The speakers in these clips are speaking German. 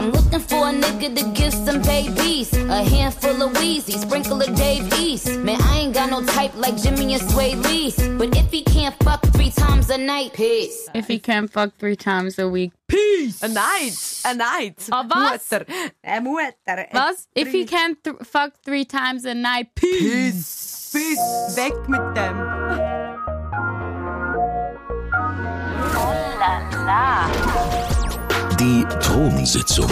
I'm looking for a nigga to give some babies. A handful of Wheezy, sprinkle of Dave East. Man, I ain't got no type like Jimmy and Sway Lee. But if he can't fuck three times a night, peace. If he can't fuck three times a week. Peace! A night! A night! Ah, was? Mutter. Eine Was? If he can't th fuck three times a night, peace. Peace! Peace! Weg mit dem! Die Thronsitzung.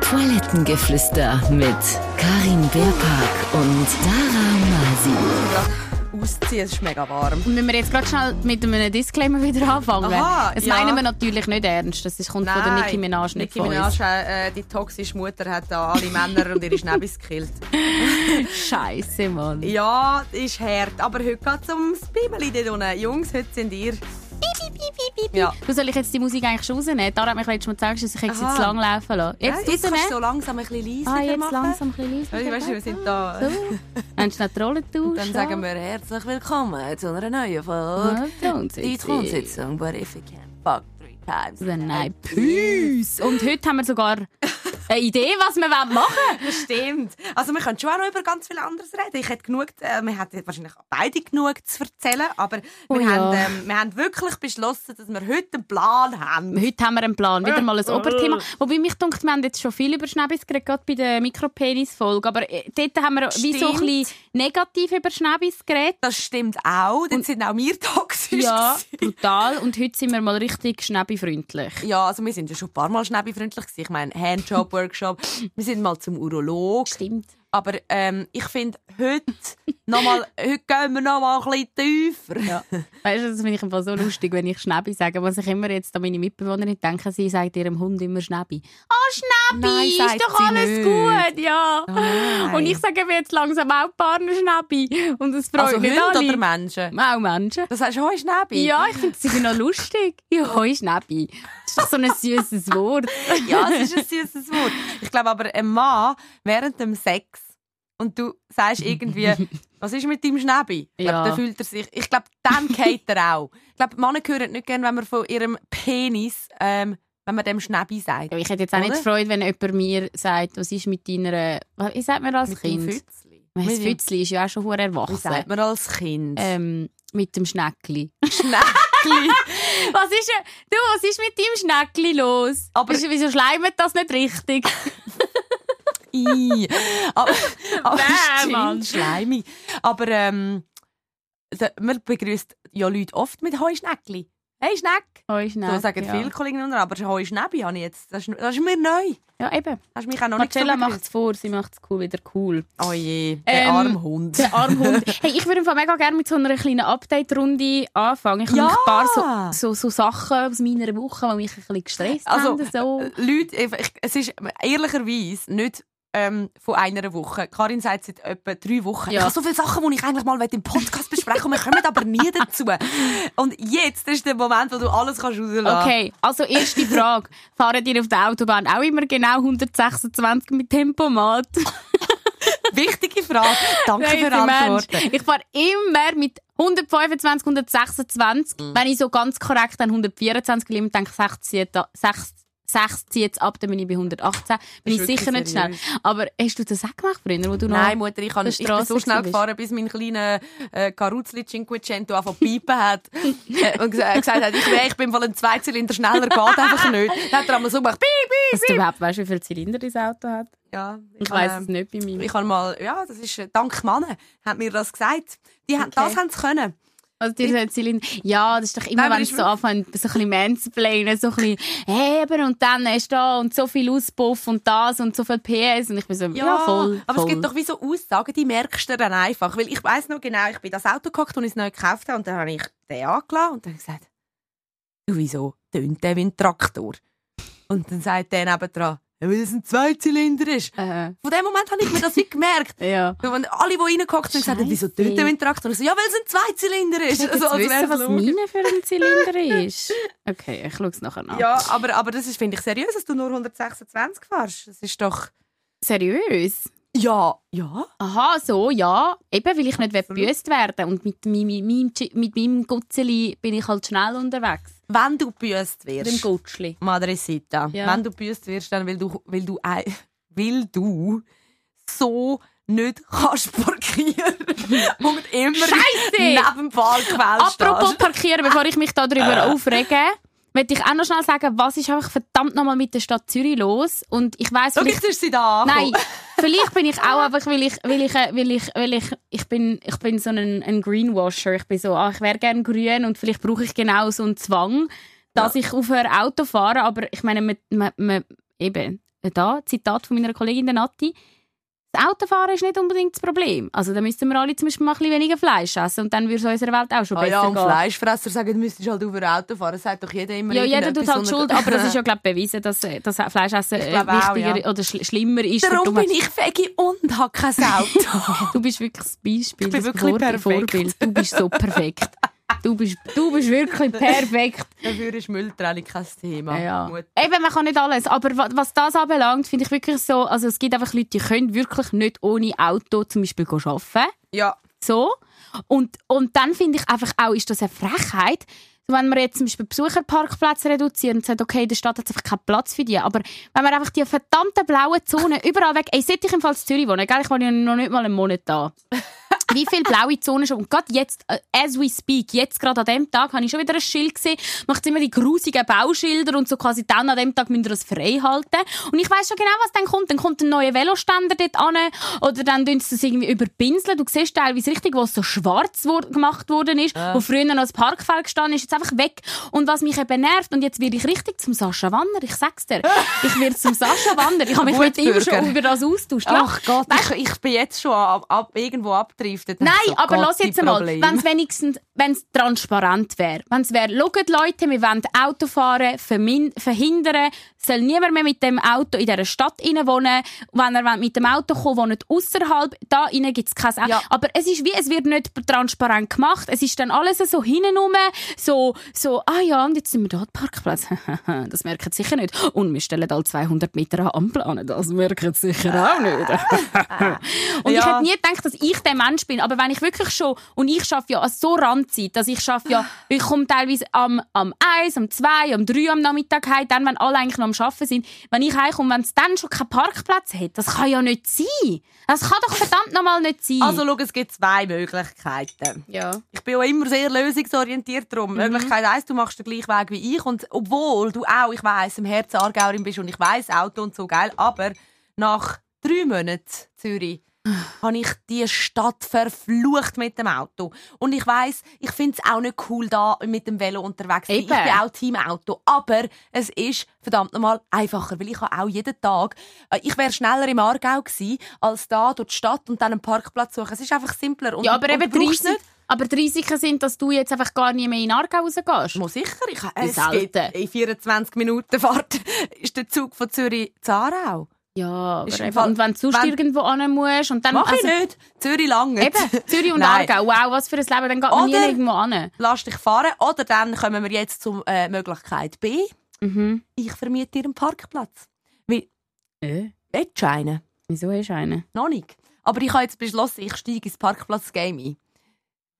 Toilettengeflüster mit Karin Beerpark und Dara Masi. Ausziehen, es ist mega warm. Und müssen wir jetzt gerade schnell mit einem Disclaimer wieder anfangen? Aha, das ja. meinen wir natürlich nicht ernst. Das ist- kommt von der Nicki Minaj nicht Nicki Minaj, uns. äh, die toxische Mutter, hat da alle Männer und ihre Schnäbis gekillt. Scheiße, Mann. Ja, ist hart. Aber heute geht es ums Bibeli dort unten. Jungs, heute sind ihr... Ja. Du soll ich jetzt die Musik eigentlich schon rausnehmen? Dara hat mich letztes Mal gesagt, dass ich jetzt zu lang laufen lassen. Ja, Jetzt, jetzt kannst du so langsam ein bisschen leiser Ah, jetzt machen. langsam ein bisschen leiser. Ja, Weißt du, wir sind da... So. Hast du noch die Rolle Dann sagen wir herzlich willkommen zu einer neuen Folge. Die Thronsitzung, but if you can't fuck three times. Nein, Peace. Und heute haben wir sogar eine Idee, was wir machen wollen. Das stimmt. Also wir können schon auch noch über ganz viel anderes reden. Ich hätte genug, äh, wir hätten wahrscheinlich beide genug zu erzählen, aber Oh wir, ja. haben, ähm, wir haben wirklich beschlossen, dass wir heute einen Plan haben. Heute haben wir einen Plan, wieder mal ein Oberthema. Wobei mich denkt, wir haben jetzt schon viel über Schnäbis geredet, gerade bei der Mikropenis-Folge. Aber äh, dort haben wir wie so ein Stimmt. bisschen negativ über Schnäbis geredet. Das stimmt auch. Dann sind auch wir toxisch. Ja, gewesen. brutal. Und heute sind wir mal richtig schnäbifreundlich. Ja, also wir sind ja schon ein paar Mal schnäbifreundlich gewesen. Ich meine, Handjob, Workshop. Wir sind mal zum Urolog. Stimmt. Aber ähm, ich finde, heute, noch mal, heute gehen wir noch mal ein bisschen tiefer. Ja. Weißt du, das finde ich einfach so lustig, wenn ich Schnäbi sage. Was ich immer jetzt an meine Mitbewohnerin denke, sie sagt ihrem Hund immer Schnäbi. Oh, Schnäbi, Nein, ist doch alles nicht. gut, ja. nein. Und ich sage mir jetzt langsam auch Partner Schnäbi. Und es freut Also nicht Hunde alle. oder Menschen? Auch Menschen. Das heißt, hoi Schnäbi? Ja, ich finde es irgendwie noch lustig. Ja, hoi Schnäbi. Das ist doch so ein süßes Wort. Ja, es ist ein süßes Wort. Ich glaube aber, ein Mann während dem Sex und du sagst irgendwie, was ist mit deinem Schnäbi? Ich glaube, Ja. dann fühlt er sich. Ich glaube, dann geht er auch. Ich glaube, Männer hören nicht gerne, wenn man von ihrem Penis, ähm, wenn man dem Schnäbi sagt. Ja, ich hätte jetzt auch Oder? nicht Freude, wenn jemand mir sagt, was ist mit deiner... Wie sagt man als Mit dem Kind? Fützli. Dem- Fützli ist ja auch schon Wie erwachsen. sagt man als Kind? Ähm, mit dem Schneckli. Schnäckli. Was ist, du, was ist mit deinem Schneckli los? Aber- Wieso- Wieso schleimt das nicht richtig? I. Aber, aber Bäh, schleimig. Aber ähm, man begrüßt ja Leute oft mit Hoi Schneckli. Hey Schneck! Hoi So sagen ja. viele Kolleginnen und aber Hoi Schnäbi habe ich jetzt. Das ist, das ist mir neu. Ja, eben. Hast mich auch noch nicht so Marcella macht es vor, sie macht es cool, wieder cool. Oh je, der Ähm, arme Hund. Der Armhund. hey, ich würde mega gerne mit so einer kleinen Update-Runde anfangen. Ich habe Ja! ein paar so, so, so Sachen aus meiner Woche, die mich ein bisschen gestresst Also, haben. So. äh, Leute, ich- es ist ehrlicherweise nicht ähm, von einer Woche. Karin sagt seit etwa drei Wochen, ja. ich habe so viele Sachen, die ich eigentlich mal im Podcast besprechen und wir kommen aber nie dazu. Und jetzt ist der Moment, wo du alles kannst Okay, also erste Frage. Fahren die auf der Autobahn auch immer genau 126 mit Tempomat? Wichtige Frage. Danke Nein, für Antworten. Mensch. Ich fahre immer mit 125, 126. Mhm. Wenn ich so ganz korrekt an 124 liege, denke ich 60, 6 zieht es ab, dann bin ich bei 118. Bin ich sicher nicht schnell. Aber hast du das auch gemacht früher, wo du Nein, noch Mutter, ich, kann, ich bin so schnell gefahren, bis mein kleiner äh, Caruzli Cinquecento einfach piepen hat. und gesagt hat, ich, wär, ich bin von einem Zweizylinder schneller, geht einfach nicht. Dann hat er einmal so gemacht, piep, piep, piep. du überhaupt weißt, wie viele Zylinder dein Auto hat? Ja, ich, ich weiß es nicht bei mir. Ich habe mal, ja, das ist äh, dank Mann, hat mir das gesagt. Die, okay. Das haben sie können. Also dir sagt ja, das ist doch immer, Nein, aber wenn es so anfängt, so ein bisschen mansplainen, so ein bisschen, eben, und dann ist da und so viel Auspuff und das und so viel PS und ich bin so, ja, voll, aber voll. es gibt doch wie so Aussagen, die merkst du dann einfach. Weil ich weiss noch genau, ich bin das Auto gehockt und ich es neu gekauft habe und dann habe ich den angelassen und dann gesagt, du, wieso tönt der wie ein Traktor? Und dann sagt der nebendran, ja, weil es ein Zweizylinder ist. Äh, Von dem Moment habe ich mir das wie gemerkt. ja. Alle, die reingehockt sind, gesagt wieso tönt der wie ein Traktor? Ich so, ja, weil es ein Zweizylinder ist. Ich Also, jetzt als wissen, was meine für ein Zylinder ist. Okay, ich schaue es nachher nach. Ja, aber, aber das ist, finde ich, seriös, dass du nur 126 fährst. Das ist doch... Seriös? Ja, ja. Aha, so, ja. Eben, weil ich nicht gebüßt werden Und mit, mi- mi- meinem, Chi- mit meinem Gutzeli bin ich halt schnell unterwegs. Wenn du büßt Dem wirst, Gutschli. Madresita, Ja. wenn du büßt wirst, dann weil du, weil du, ei- weil du so nicht kannst parkieren und immer Scheisse! neben dem Parkfeld Apropos parkieren, bevor ich mich darüber aufrege, möchte ich auch noch schnell sagen, was ist einfach verdammt nochmal mit der Stadt Zürich los? Und ich Schau, vielleicht, jetzt ist sie da. nein, vielleicht bin ich auch einfach, weil ich, weil ich, äh, weil ich, weil ich, ich bin, ich bin so ein, ein Greenwasher. Ich bin so, ah, ich wäre gern grün und vielleicht brauche ich genau so einen Zwang, dass ich aufhöre Auto fahren. Aber ich meine, man, man, man, eben, da, Zitat von meiner Kollegin der Nati, das Autofahren ist nicht unbedingt das Problem. Also da müssten wir alle zum Beispiel mal ein bisschen weniger Fleisch essen und dann würde es unserer Welt auch schon Ah besser ja, und gehen. Fleischfresser sagen, du müsstest halt über Auto fahren. Das sagt doch jeder immer Ja, jeder tut halt Schuld, aber das ist ja glaub ich, bewiesen, dass, äh, dass Fleischessen äh, glaub auch, wichtiger ja. oder schl schlimmer ist. Darum bin ich Veggie und habe kein Auto. Du bist wirklich das Beispiel, Ich bin das wirklich Vor perfekt. Vorbild. Du bist so perfekt. Du bist, du bist wirklich perfekt. Dafür ist Mülltrennung kein Thema. Ja. Eben, man kann nicht alles. Aber wa- was das anbelangt, finde ich wirklich so, also es gibt einfach Leute, die können wirklich nicht ohne Auto zum Beispiel arbeiten. Ja. So. Und, und dann finde ich einfach auch, ist das eine Frechheit, wenn wir jetzt zum Beispiel Besucherparkplätze reduzieren und sagen, okay, der Stadt hat einfach keinen Platz für die. Aber wenn wir einfach die verdammten blauen Zonen überall weg, ey, seit ich im Fall in Zürich wohne, gell, ich wohne ja noch nicht mal einen Monat da. Wie viele blaue Zonen schon? Und gerade jetzt, äh, as we speak, jetzt gerade an dem Tag, habe ich schon wieder ein Schild gesehen. Macht immer die grusigen Bauschilder und so quasi dann an dem Tag müsst ihr das frei halten. Und ich weiß schon genau, was dann kommt. Dann kommt ein neuer Veloständer dort an oder dann tun sie das irgendwie überpinseln. Du siehst teilweise richtig, wo es so schwarz gemacht worden ist, wo früher noch das Parkfeld gestanden ist, jetzt einfach weg. Und was mich eben nervt, und jetzt werde ich richtig zum Sascha Wanner, ich sag's dir. Ich werde zum Sascha Wanner. Ich habe mich mit ihm schon über das austauscht. Ja. Ach Gott, ich, ich bin jetzt schon ab, ab, irgendwo abgedriftet. Nein, So, aber lass jetzt Probleme. wenn es wenigstens wenn's transparent wäre. Wenn es wäre, schaut Leute, wir wollen Autofahren verhindern, soll niemand mehr mit dem Auto in dieser Stadt rein wohnen. Wenn er mit dem Auto kommt, wohnt außerhalb, da innen gibt es kein Auto. Ja. Aber es ist wie, es wird nicht transparent gemacht. Es ist dann alles so hinten rum, so, so, ah ja, und jetzt sind wir da, Parkplatz. das merken sie sicher nicht. Und wir stellen alle 200 Meter an Ampel an. Das merken sie sicher auch nicht. Und ich Ja. hätte nie gedacht, dass ich der Mensch bin. Aber wenn ich wirklich schon, und ich schaffe ja an so Randzeit, dass ich schaffe ja, ich komme teilweise am, am 1, am 2, am 3 am Nachmittag heim, dann, wenn alle eigentlich noch am Arbeiten sind. Wenn ich heimkomme, wenn es dann schon keinen Parkplatz hat, das kann ja nicht sein. Das kann doch verdammt nochmal nicht sein. Also schau, es gibt zwei Möglichkeiten. ja. Ich bin auch immer sehr lösungsorientiert Mhm. drum. Möglichkeit eins, du machst den gleichen Weg wie ich und obwohl du auch, ich weiss, im Herzen Aargauerin bist und ich weiss, Auto und so geil, aber nach drei Monaten Zürich habe ich die Stadt verflucht mit dem Auto. Und ich weiss, ich finde es auch nicht cool, da mit dem Velo unterwegs zu sein. Ich bin auch Team Auto. Aber es ist verdammt nochmal einfacher, weil ich habe auch jeden Tag, äh, ich wäre schneller im Aargau gewesen, als da durch die Stadt und dann einen Parkplatz suchen. Es ist einfach simpler. Und, ja, aber und eben Risiken, aber die Risiken sind, dass du jetzt einfach gar nie mehr in Aargau rausgehst. Mo sicher, ich, Wie es selten. in 24 Minuten Fahrt ist der Zug von Zürich zu Aarau. Ja, aber Ist Fall- und wenn du sonst wenn- irgendwo hin musst und dann... Mach also, ich nicht. Zürich lange. Eben, Zürich und. Aargau. Wow, was für ein Leben. Dann geht man nie Oder- irgendwo hin. Lass dich fahren. Oder dann kommen wir jetzt zur äh, Möglichkeit B. Mhm. Ich vermiete dir einen Parkplatz. Weil, Äh? du einen? Wieso hast du einen? Noch nicht. Aber ich habe jetzt beschlossen, ich steige ins Parkplatz-Game ein.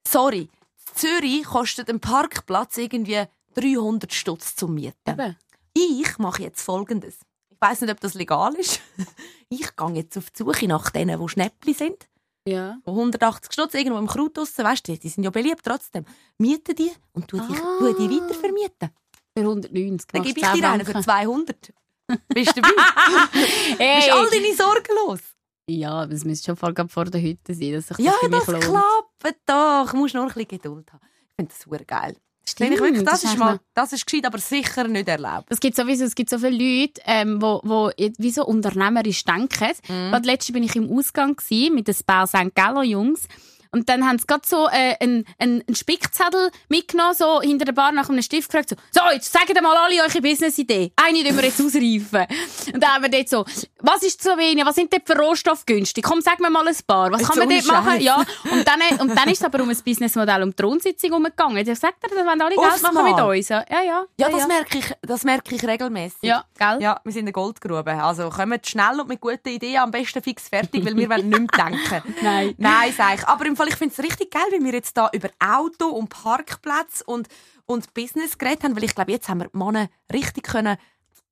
Sorry. Zürich kostet ein Parkplatz irgendwie 300 Stutz zum Mieten. Eben. Ich mache jetzt Folgendes. Ich weiß nicht, ob das legal ist. Ich gehe jetzt auf die Suche nach denen, die Schnäppli sind. Ja. Wo 180 Stutz irgendwo im Kraut draussen, weißt du, die sind ja beliebt trotzdem. Miete die und tu die, Ah. tu die weiter vermieten. Für 190. Dann gebe ich 10 dir einen für Franken. 200. Bist du dabei? Hey. Bist all deine Sorgen los? Ja, aber es müsste schon gerade vor der Hütte sein, dass sich das Ja, für mich das klappt doch. Du musst nur ein bisschen Geduld haben. Ich finde das super geil. Finde ich wirklich, das, ist eigentlich mal, das ist gescheit, aber sicher nicht erlaubt. Es gibt sowieso, es gibt so viele Leute, ähm, wo, wo wie so unternehmerisch denken. Mhm. Gerade letztens bin ich im Ausgang mit den Spar St. Galler Jungs Und dann haben sie gerade so äh, einen, einen, einen Spickzettel mitgenommen, so hinter der Bar nach einem Stift gefragt, so, so, jetzt sagt mal alle eure Business-Idee. Eine tun wir jetzt ausreifen. Und dann haben wir dort so, was ist Slowenien, was sind dort für Rohstoffe günstig? Komm, sag mir mal ein paar. Was Jetzt kann man dort machen? Ja. Und dann, und dann ist es aber um ein Businessmodell, um die Thronsitzung umgegangen. Ich sag dir, das wollen alle Geld Aufs machen mit uns. Ja, ja. Ja, Ja, ja. das merke ich, das merke ich regelmäßig. Ja, gell? Ja, wir sind in der Goldgrube. Also kommt schnell und mit guten Ideen, am besten fix fertig, weil wir wollen nicht mehr denken. Nein. Nein, sag ich. Aber im Fall, ich finde es richtig geil, wie wir jetzt da über Auto und Parkplatz und, und Business geredet haben, weil ich glaube, jetzt haben wir die Männer richtig können,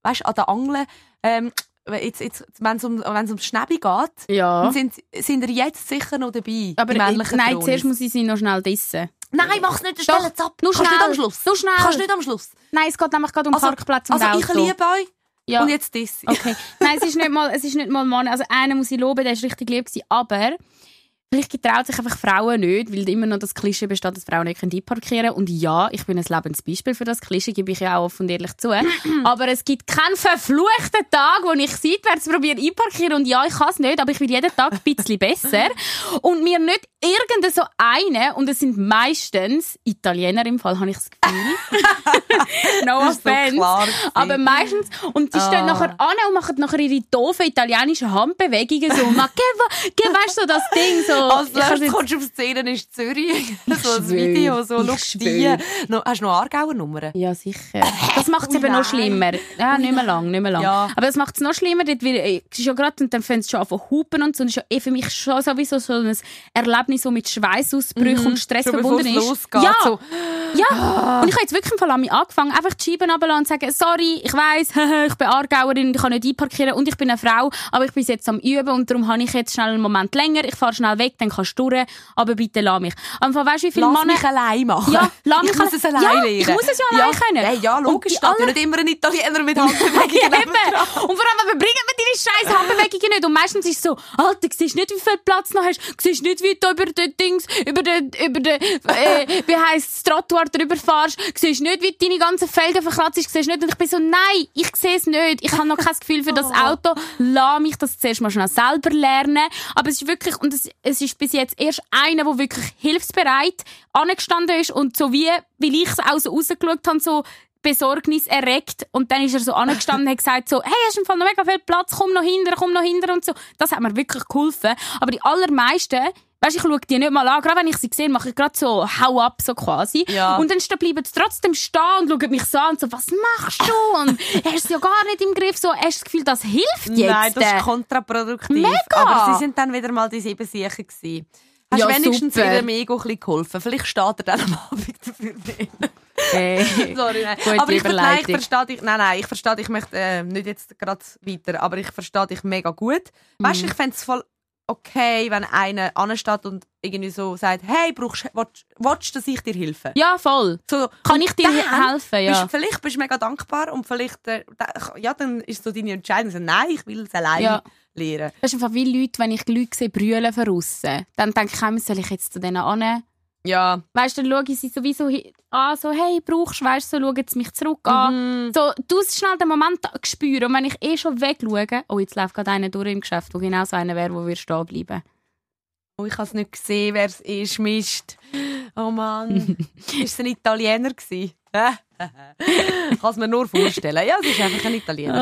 weißt, an der Angel, ähm, jetzt, jetzt, wenn es um, wenn's ums Schnäbi geht, Ja. sind, sind ihr jetzt sicher noch dabei. Aber äh, nein, Tronis. zuerst muss ich sie noch schnell dissen. Nein, mach's nicht, stell jetzt ab. nur Kannst schnell. nicht am Schluss. Nur schnell. Kannst nicht am Schluss. Nein, es geht nämlich gerade um Also, Parkplatz und also ich Auto. liebe euch ja. und jetzt das. Okay. Nein, es ist nicht mal, es ist nicht mal Mann. Also einen muss ich loben, der ist richtig lieb gewesen. Aber vielleicht getraut sich einfach Frauen nicht, weil immer noch das Klischee besteht, dass Frauen nicht einparkieren können. Und ja, ich bin ein Lebensbeispiel für das Klischee, gebe ich ja auch offen und ehrlich zu. aber es gibt keinen verfluchten Tag, wo ich seitwärts probiere einparkieren. Und ja, ich kann es nicht, aber ich will jeden Tag ein bisschen besser. Und mir nicht irgendein so eine, und es sind meistens Italiener im Fall, habe ich das Gefühl. no so offense. klar gewesen. aber meistens, und die stehen Ah. nachher an und machen nachher ihre doofen italienischen Handbewegungen so. Ma, va- che, weißt du, so das Ding so. Als letztes jetzt- kommst du auf Szenen ist Zürich. so ein Video, so, schau die. No, hast du noch Aargauer Nummern? Ja, sicher. Das macht es Ui, eben noch schlimmer. Ja, nicht mehr lang, nicht mehr lang. Ja. Aber das macht es noch schlimmer. Dort wird, äh, ja gerade, und dann fängt es schon an von Hupen und so. Das ist ja eh für mich schon sowieso so ein Erlebnis, das mit Schweißausbrüchen und Stress Mhm. Schon verbunden ist. losgeht. Ja, So. ja. Und ich habe jetzt wirklich im Fall an mich angefangen, einfach die Scheiben runterlassen und sagen, sorry, ich weiss, ich bin Aargauerin, ich kann nicht einparkieren und ich bin eine Frau, aber ich bin jetzt am Üben und darum habe ich jetzt schnell einen Moment länger, ich fahre schnell weg, dann kannst du durch, aber bitte lass mich. Am Anfang weißt du, wie viele Männer... mich allein machen. Ja, lass mich ich muss es allein Ja, lernen. ich muss es ja allein können. Hey, ja, logisch. ja alle- nicht immer ein Italiener mit Ja, Handbewegungen. eben. Und vor allem, aber bringen wir deine scheiß Handbewegungen nicht. Und meistens ist es so, Alter, siehst nicht, wie viel Platz noch hast. Siehst nicht, wie du über den Dings, über den, über den, äh, wie heisst das Trottoir drüber fahrst. Siehst nicht, wie deine ganzen Felgen verkratzt ist. Siehst nicht. Und ich bin so, nein, ich sehe es nicht. Ich habe noch kein Gefühl für das Auto. Lass mich das zuerst mal schnell selber lernen. Aber es ist wirklich, und es, es ist bis jetzt erst einer, der wirklich hilfsbereit angestanden ist und so wie, weil ich es auch so rausgeschaut habe, so, Besorgnis erregt und dann ist er so angestanden und hat gesagt so, hey, hast du im Fall noch mega viel Platz, komm noch hinter, komm noch hinter und so. Das hat mir wirklich geholfen. Aber die allermeisten, weißt, ich schaue die nicht mal an, gerade wenn ich sie sehe, mache ich gerade so hau ab, so quasi. Ja. Und dann bleiben sie trotzdem stehen und schauen mich so an und so, was machst du? Und hast es ja gar nicht im Griff, so, hast du das Gefühl, das hilft jetzt? Nein, das ist kontraproduktiv. Mega. Aber sie sind dann wieder mal die sieben Sicher gewesen. Hast Ja, du wenigstens super. ihrem Ego ein bisschen geholfen? Vielleicht steht er dann am Abend dafür drin. Hey. Sorry, nein. Gute aber ich, nein, ich verstehe dich, nein, nein, ich verstehe dich, ich möchte äh, nicht jetzt gerade weiter, aber ich verstehe dich mega gut. Weißt du, Mhm. ich fände es voll okay, wenn einer ansteht und irgendwie so sagt, hey, brauchst, willst, willst du, dass ich dir helfe? Ja, voll. So, Kann ich dir helfen, ja. Bist, vielleicht bist du mega dankbar und vielleicht, äh, ja, dann ist so deine Entscheidung, so, nein, ich will es allein Ja. lernen. Das ist einfach wie Leute, wenn ich Leute sehe, brüllen von aussen, dann denke ich, immer, soll ich jetzt zu denen an? Ja. Weißt du, dann schaue ich sie sowieso an, so, hey, brauchst du, weißt du, so, schauen sie mich zurück an. Mhm. So, du schnell den Moment spüren. Und wenn ich eh schon wegschaue, oh, jetzt läuft gerade einer durch im Geschäft, der genau so einer wäre, der stehen bleiben. Oh, ich habe es nicht gesehen, wer es ist. Mist. Oh Mann. ist es ein Italiener gewesen? Kann es mir nur vorstellen. Ja, es ist einfach ein Italiener.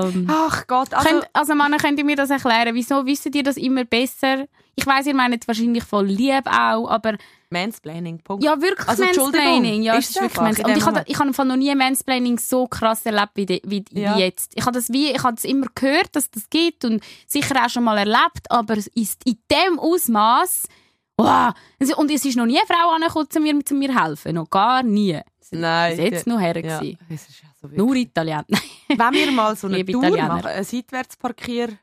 gewesen. Okay. Ach Gott. Also, Könnt, also Männer, könnt ihr mir das erklären? Wieso wisst ihr das immer besser? Ich weiss, ihr meint wahrscheinlich voll lieb auch, aber Mansplaining. Punkt. ja, wirklich Also, Mansplaining. Ja, ist es wirklich Mansplaining. Und ich habe ich Fall noch nie Mansplaining so krass erlebt wie, de, wie, Ja. wie jetzt. Ich habe das wie, ich habe das immer gehört, dass das gibt und sicher auch schon mal erlebt, aber es ist in dem Ausmaß. Wow. Also, Und es ist noch nie eine Frau angekommen, zu mir, zu mir helfen. Noch gar nie. Nein. Bis jetzt noch her. Ja, es ja so Nur Italiener. Wenn wir mal so eine Tour Italiener. machen, einen Seitwärtsparkier,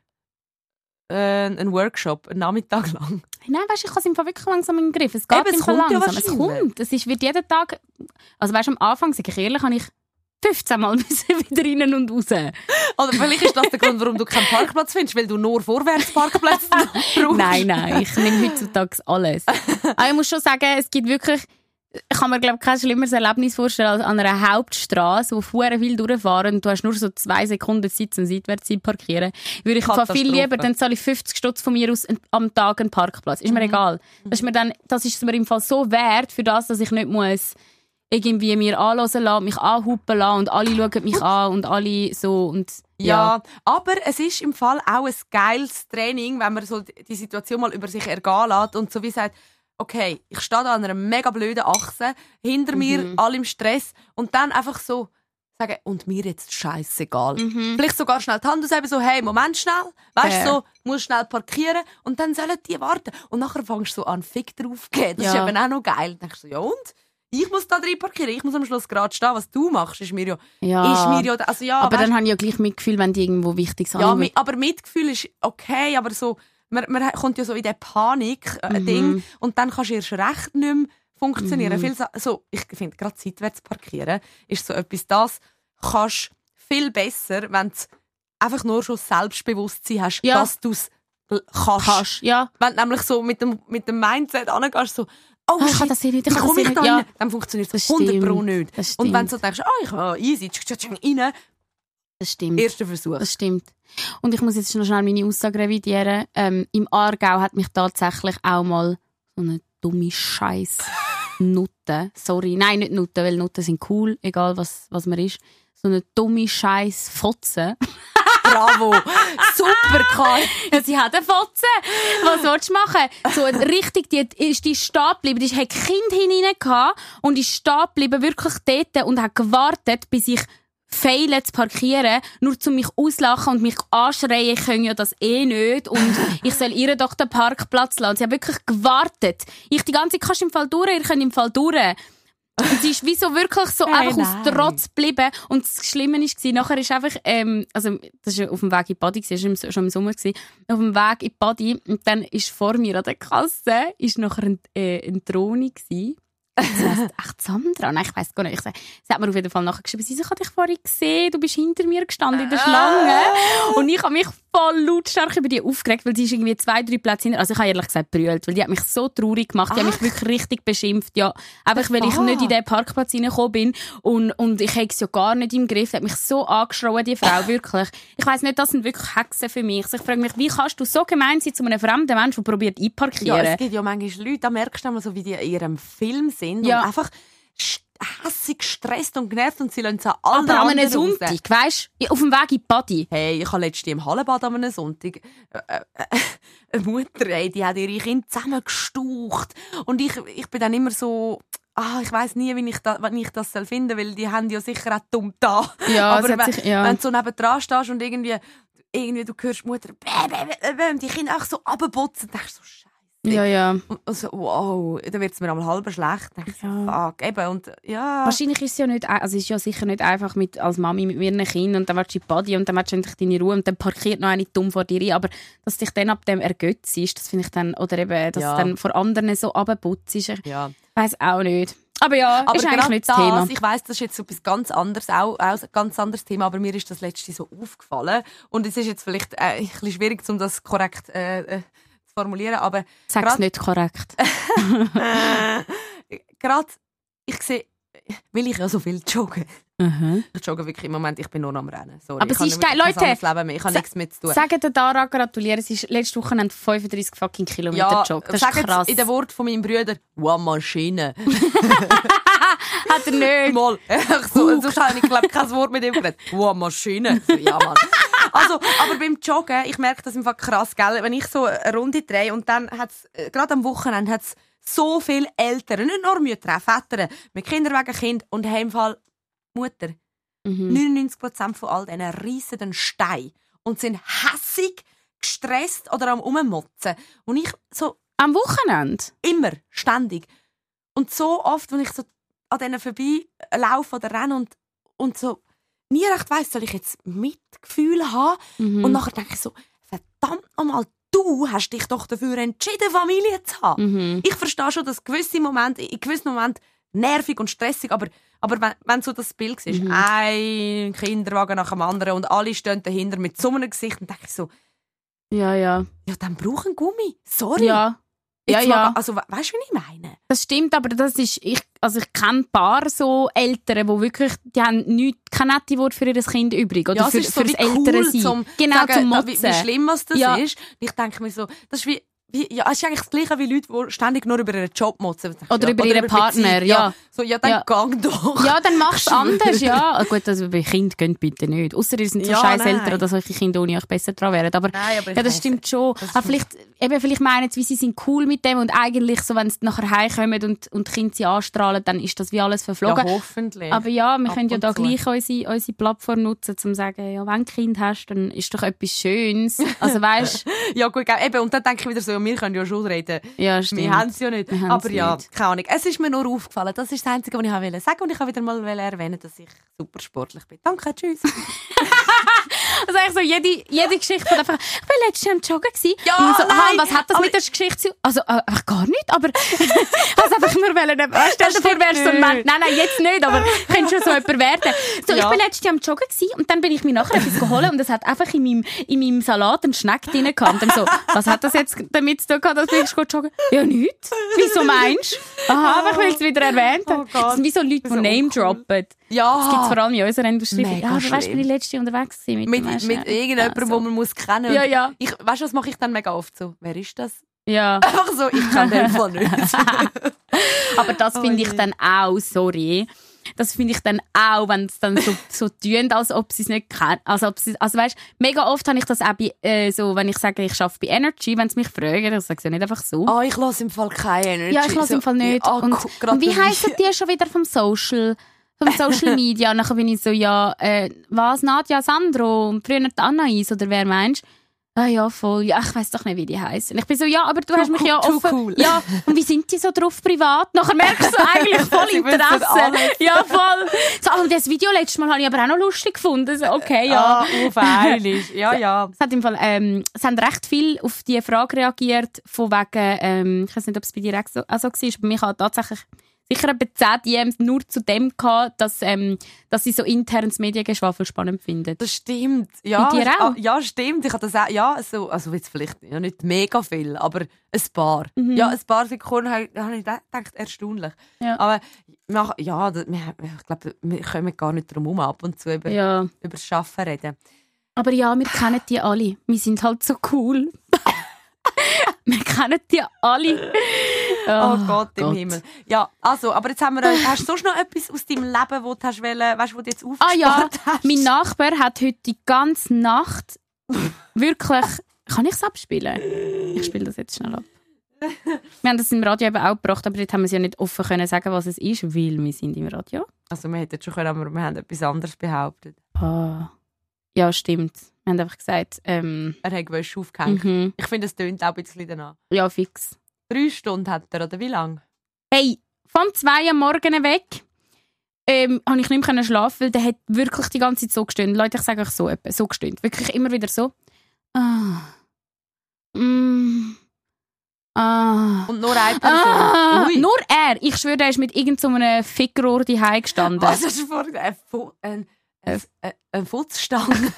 äh, einen Workshop, einen Nachmittag lang. Nein, weißt, du, ich habe es im Fall wirklich langsam im Griff. Es geht Eben, es kommt ja langsam. es wahrscheinlich. kommt. Es ist, wird jeden Tag... Also weißt du, am Anfang, sage ich ehrlich, habe ich 15 Mal müssen wieder rein und raus. Oder vielleicht ist das der Grund, warum du keinen Parkplatz findest, weil du nur Vorwärtsparkplätze brauchst. Nein, nein, ich nehme heutzutage alles. Aber ich muss schon sagen, es gibt wirklich... ich kann mir glaube kein schlimmeres Erlebnis vorstellen als an einer Hauptstraße, wo vorher viel durchfahren und du hast nur so zwei Sekunden Zeit zum Seitwärts parkieren. Würde ich einfach viel lieber, dann zahle ich 50 Stutz von mir aus am Tag einen Parkplatz. Ist mir Mhm. egal. Das ist mir dann, das ist mir im Fall so wert für das, dass ich nicht muss irgendwie mir anhören lassen, mich anhupen lassen und alle schauen mich an und alle so und Ja. aber es ist im Fall auch ein geiles Training, wenn man so die Situation mal über sich ergehen lässt und so wie sagt, okay, ich stehe da an einer mega blöden Achse, hinter mir, Mhm. all im Stress und dann einfach so sagen, und mir jetzt scheißegal. Mhm. Vielleicht sogar schnell die Hand ausheben, so, hey, Moment schnell, weißt du, so, musst schnell parkieren und dann sollen die warten. Und nachher fängst du so an, Fick drauf zu geben. Das ist Ja. eben auch noch geil. Dann denkst du so, ja und? Ich muss da drin parkieren, ich muss am Schluss gerade stehen. Was du machst, ist mir ja, ja. ist mir ja, also ja, aber weisst- dann habe ich ja gleich Mitgefühl, wenn die irgendwo wichtig sind. ja, mi, aber Mitgefühl ist okay, aber so, man, man kommt ja so in diese Panik-Ding Mhm. und dann kannst du erst recht nicht mehr funktionieren. Viel, so- ich finde, gerade seitwärts parkieren ist so etwas, das kannst viel besser, wenn du einfach nur schon Selbstbewusstsein hast, Ja. dass du es kannst. kannst. Ja. Wenn du nämlich so mit dem, mit dem Mindset angehst, so, oh, Ah, ich kann das hier nicht, ich kann das hier da nicht. Ja. Dann funktioniert Das es 100 Pro nicht. Und wenn du so denkst, oh, ich kann easy, rein, Das stimmt. erster Versuch. Das stimmt. Und ich muss jetzt noch schnell meine Aussage revidieren. Ähm, Im Aargau hat mich tatsächlich auch mal so eine dumme Scheiß Nutte. Sorry, nein, nicht Nutte, weil Nutten sind cool, egal was, was man ist. So eine dumme Scheiß Fotze. Bravo! Super! Ja, sie hat eine Fotze. Was willst du machen? So richtig, die ist die stehen geblieben. Die hat Kind hinein und ist stehen geblieben, wirklich dort und hat gewartet, bis ich feile zu parkieren, nur zu mich auslachen und mich anschreien, ich kann ja das eh nicht und ich soll ihr doch den Parkplatz lassen. Sie hat wirklich gewartet. Ich die ganze Zeit, kannst im Fall durch, ihr könnt im Fall durch. Und sie ist wie so wirklich so Hey, einfach aus nein. Trotz geblieben. Und das Schlimme war, nachher ist einfach, ähm, also, das war auf dem Weg in die Body, das war schon im Sommer, gewesen, auf dem Weg in die Body. Und dann ist vor mir an der Kasse, ist nachher ein, äh, eine Drohne gewesen. Sie heisst echt Sandra? Nein, ich weiss gar nicht. Ich sie hat mir auf jeden Fall nachgeschrieben, sie so, ich habe dich vorhin gesehen, du bist hinter mir gestanden in der Schlange. Und ich habe mich voll lautstark über die aufgeregt, weil sie ist irgendwie zwei, drei Plätze hinter. Also ich habe ehrlich gesagt brüllt, weil die hat mich so traurig gemacht. Die hat mich wirklich richtig beschimpft. Ja, einfach weil ich Ah. nicht in den Parkplatz reingekommen bin. Und, und ich habe es ja gar nicht im Griff. Die hat mich so angeschrien, die Frau, wirklich. Ich weiss nicht, das sind wirklich Hexen für mich. Also ich frage mich, wie kannst du so gemein sein zu einem fremden Menschen, der probiert Ja, einparkieren? es gibt ja manchmal Leute, da merkst du einmal so, wie die in ihrem Film sind Ja. und einfach hässig, gestresst und genervt und sie lassen es an alle Aber an einem raus. Sonntag, weisst du, auf dem Weg in die Body. Hey, ich habe letztens im Hallenbad an einem Sonntag äh, äh, äh, eine Mutter, ey, die hat ihre Kinder zusammengestaucht und ich, ich bin dann immer so ah, ich weiß nie, wie ich, da, wie ich das soll finden weil die haben ja sicher auch dumm da. Ja, Aber wenn, sich- ja. wenn du so nebendran stehst und irgendwie, irgendwie du hörst die Mutter bäh, bäh, bäh, die Kinder auch so abputzen, denkst du so, scheiße. Ja, ja. Und also, wow, dann wird es mir einmal halb schlecht. So, fuck, eben, und ja. Wahrscheinlich ist es ja nicht, also ist ja sicher nicht einfach mit, als Mami mit ihren Kindern und dann willst du die Body und dann willst du endlich deine Ruhe und dann parkiert noch eine dumm vor dir rein. Aber dass dich dann ab dem ergötzt ist, das finde ich dann, oder eben, dass Ja. du dann vor anderen so abputzt, ist, ich ja. weiss auch nicht. Aber ja, Aber ist eigentlich nicht das das, Thema. ich weiss, das ist jetzt so etwas ganz anderes, auch, auch ein ganz anderes Thema, aber mir ist das letzte so aufgefallen. Und es ist jetzt vielleicht äh, ein bisschen schwierig, um das korrekt äh, äh, formulieren, aber Sag's grad- nicht korrekt. gerade, ich sehe, weil ich ja so viel jogge. Mhm. Ich jogge wirklich im Moment, ich bin nur am Rennen. Sorry, Aber ich sie ist geil. Leute, Leben mehr. Ich habe nichts mehr zu tun. Sagen der Dara gratulieren, sie ist letzte Woche 35 fucking Kilometer ja, gejoggt. Das ist sag krass. in den Worten von meinem Bruder, wow, Maschine. Hat er nicht. Mal. So, sonst habe ich, glaube kein Wort mit ihm geredet. Wow, Maschine. So, Ja, Mann. Also, aber beim Joggen, ich merke das einfach krass, gell? Wenn ich so eine Runde drehe und dann hat's, äh, gerade am Wochenende hat's so viele Eltern, nicht nur Mütter, auch Väter, mit Kindern wegen Kind und haben im Fall Mutter. Mhm. 99% von all denen reissen den Stein und sind hässig, gestresst oder am Ummotzen. Und ich so Am Wochenende? immer, ständig. Und so oft, wenn ich so an denen vorbei laufe oder renne und, und so nie recht weiss, soll ich jetzt Mitgefühl haben? Mhm. Und nachher denke ich so, verdammt nochmal, du hast dich doch dafür entschieden, Familie zu haben. Mhm. Ich verstehe schon, dass gewisse Momente, in gewissen Momenten nervig und stressig, aber, aber wenn, wenn so das Bild siehst, Mhm. ein Kinderwagen nach dem anderen und alle stehen dahinter mit so einem Gesicht, dann denke ich so, Ja, ja. ja, dann brauchen Gummi. Sorry. Ja. Jetzt Ja, ja. Mal, also, we- weißt du, wie ich meine? Das stimmt, aber das ist, ich, also ich kenne ein paar so Eltern, die wirklich, die haben nicht, kein nette Wort für ihr Kind übrig. Oder ja, es für, ist so für das Ältere cool, sein. zum genau, sagen, zum Motzen. wie, wie schlimm was das Ja. ist. Ich denke mir so, das ist wie ja, es ist eigentlich das Gleiche wie Leute, die ständig nur über ihren Job motzen. Oder ja, über ihren Partner, Beziehung. ja. So, ja, dann Ja. gang doch. Ja, dann machst du es anders, ja. Ah, Gut, also bei Kindern gehen bitte nicht. Außer ihr sind so Ja, scheiß. Eltern, dass solche Kinder ohne euch besser dran wären. Aber, Nein, aber ja, das stimmt schon. das Aber ist- vielleicht, eben, vielleicht meinen sie, sie sind cool mit dem und eigentlich so, wenn sie nachher heimkommen und, und die Kinder sie anstrahlen, dann ist das wie alles Ja, verflogen. hoffentlich. aber ja, wir Ab können ja da zu. gleich unsere, unsere Plattform nutzen, um zu sagen, ja, wenn du ein Kind hast, dann ist doch etwas Schönes. Also weißt ja, gut, eben, und dann denke ich wieder so, wir können ja schon reden. ja, stimmt. Wir haben es ja nicht. Aber ja, nicht. keine Ahnung. Es ist mir nur aufgefallen. Das ist das Einzige, was ich wollte sagen. Und ich wollte wieder mal erwähnen, dass ich super sportlich bin. Danke, tschüss. Also eigentlich so jede, jede Geschichte von einfach, ich war letztes Jahr am Joggen gewesen. Ja, und so, nein, was hat das aber- mit der Geschichte zu Also, äh, gar nicht, aber also einfach nur wollen, äh, stell dir vor, wärst so ein. Mensch. Nein, nein, jetzt nicht, aber könntest schon so jemand werden. So, ich Ja. bin letztes Jahr am Joggen gewesen und dann bin ich mir nachher etwas geholt und es hat einfach in meinem, in meinem Salat einen Schneck drin gehabt. Und dann so, was hat das jetzt damit zu tun gehabt, dass ich joggen? Ja, nichts. Wieso meinst du? Aha, aber ich will es wieder erwähnt haben. Oh das sind wie so Leute, die Name droppen. Ja. Das gibt es vor allem in unserer Industrie. Mega ja, weißt du, schlimm. bin ich letztes Jahr unterwegs mit, mit, mit irgendjemandem, Ja, so. wo man muss kennen Ja, Und ja. Ich, weißt du, was mache ich dann mega oft so? Wer ist das? Ja. Einfach so, ich kann den Fall nicht. Aber das Oh finde ich dann auch, sorry. Das finde ich dann auch, wenn es dann so, so tun, als ob sie es nicht kennen. Also, ob sie, also weißt, mega oft habe ich das auch bei, äh, so, wenn ich sage, ich arbeite bei Energy, wenn sie mich fragen, dann sage ich ja nicht einfach so. Oh, ich lasse im Fall keine Energy. ja, ich lasse im Fall nicht. Ja, und, und wie heissen die schon wieder vom Social? Vom Social Media. Und dann bin ich so, ja, äh, was, Nadja, Sandro und früher die Anais, oder wer meinst Ah ja, voll. Ja, ich weiß doch nicht, wie die heißen. Ich bin so, ja, aber du hast mich ja offen. cool. Ja, und wie sind die so drauf privat? Nachher merkst du eigentlich voll Interesse. Ja, voll. So, aber das Video letztes Mal habe ich aber auch noch lustig gefunden. So, okay, ja. Ah, aufeilisch. Ja, ja. Es, hat im Fall, ähm, es haben recht viel auf die Frage reagiert, von wegen, ähm, ich weiß nicht, ob es bei dir auch so, auch so war, aber mich hat tatsächlich sicher etwa 10 DMs nur zu dem gehabt, dass, ähm, dass sie so internes Mediengeschwafel spannend finden. Das stimmt. Ja, Mit dir auch? ah, Ja, stimmt. Ich habe das auch, ja, so, also jetzt vielleicht ja, nicht mega viel, aber ein paar. Mhm. Ja, ein paar Sekunden habe ich, gedacht, erstaunlich. Ja. Aber ja, das- ich glaube, wir kommen gar nicht drum herum, ab und zu über, Ja. über das Arbeiten reden. Aber ja, wir kennen die alle. Wir sind halt so cool. wir kennen die alle. Oh, Gott im Gott. Himmel. Ja, also, aber jetzt haben wir, hast du sonst noch etwas aus deinem Leben, wo du hast wollen, weißt, wo du jetzt Ah aufgespart ja, hast? mein Nachbar hat heute die ganze Nacht wirklich. Kann ich es abspielen? Ich spiele das jetzt schnell ab. Wir haben das im Radio eben auch gebracht, aber dort haben wir es ja nicht offen können sagen, was es ist, weil wir sind im Radio. Also, wir hätten schon können, aber wir haben etwas anderes behauptet. Ah. Ja, stimmt. Wir haben einfach gesagt, ähm, Er hat gewusst aufgehängt. mhm. Ich finde, es tönt auch ein bisschen danach. ja, fix. Drei Stunden hat er, oder wie lange? Hey, vom 2 am Morgen weg ähm, habe ich nicht mehr schlafen, weil der hat wirklich die ganze Zeit so gestöhnt. Leute, ich sage euch so, etwa, so gestöhnt. Wirklich immer wieder so. Ah. Mm. Ah. Und nur eine Person. Ah, nur er. Ich schwöre, er ist mit irgendeinem so Fickrohr daheim gestanden. Was hast du gesagt? Ein, ein, ein, ein, ein Futzstange.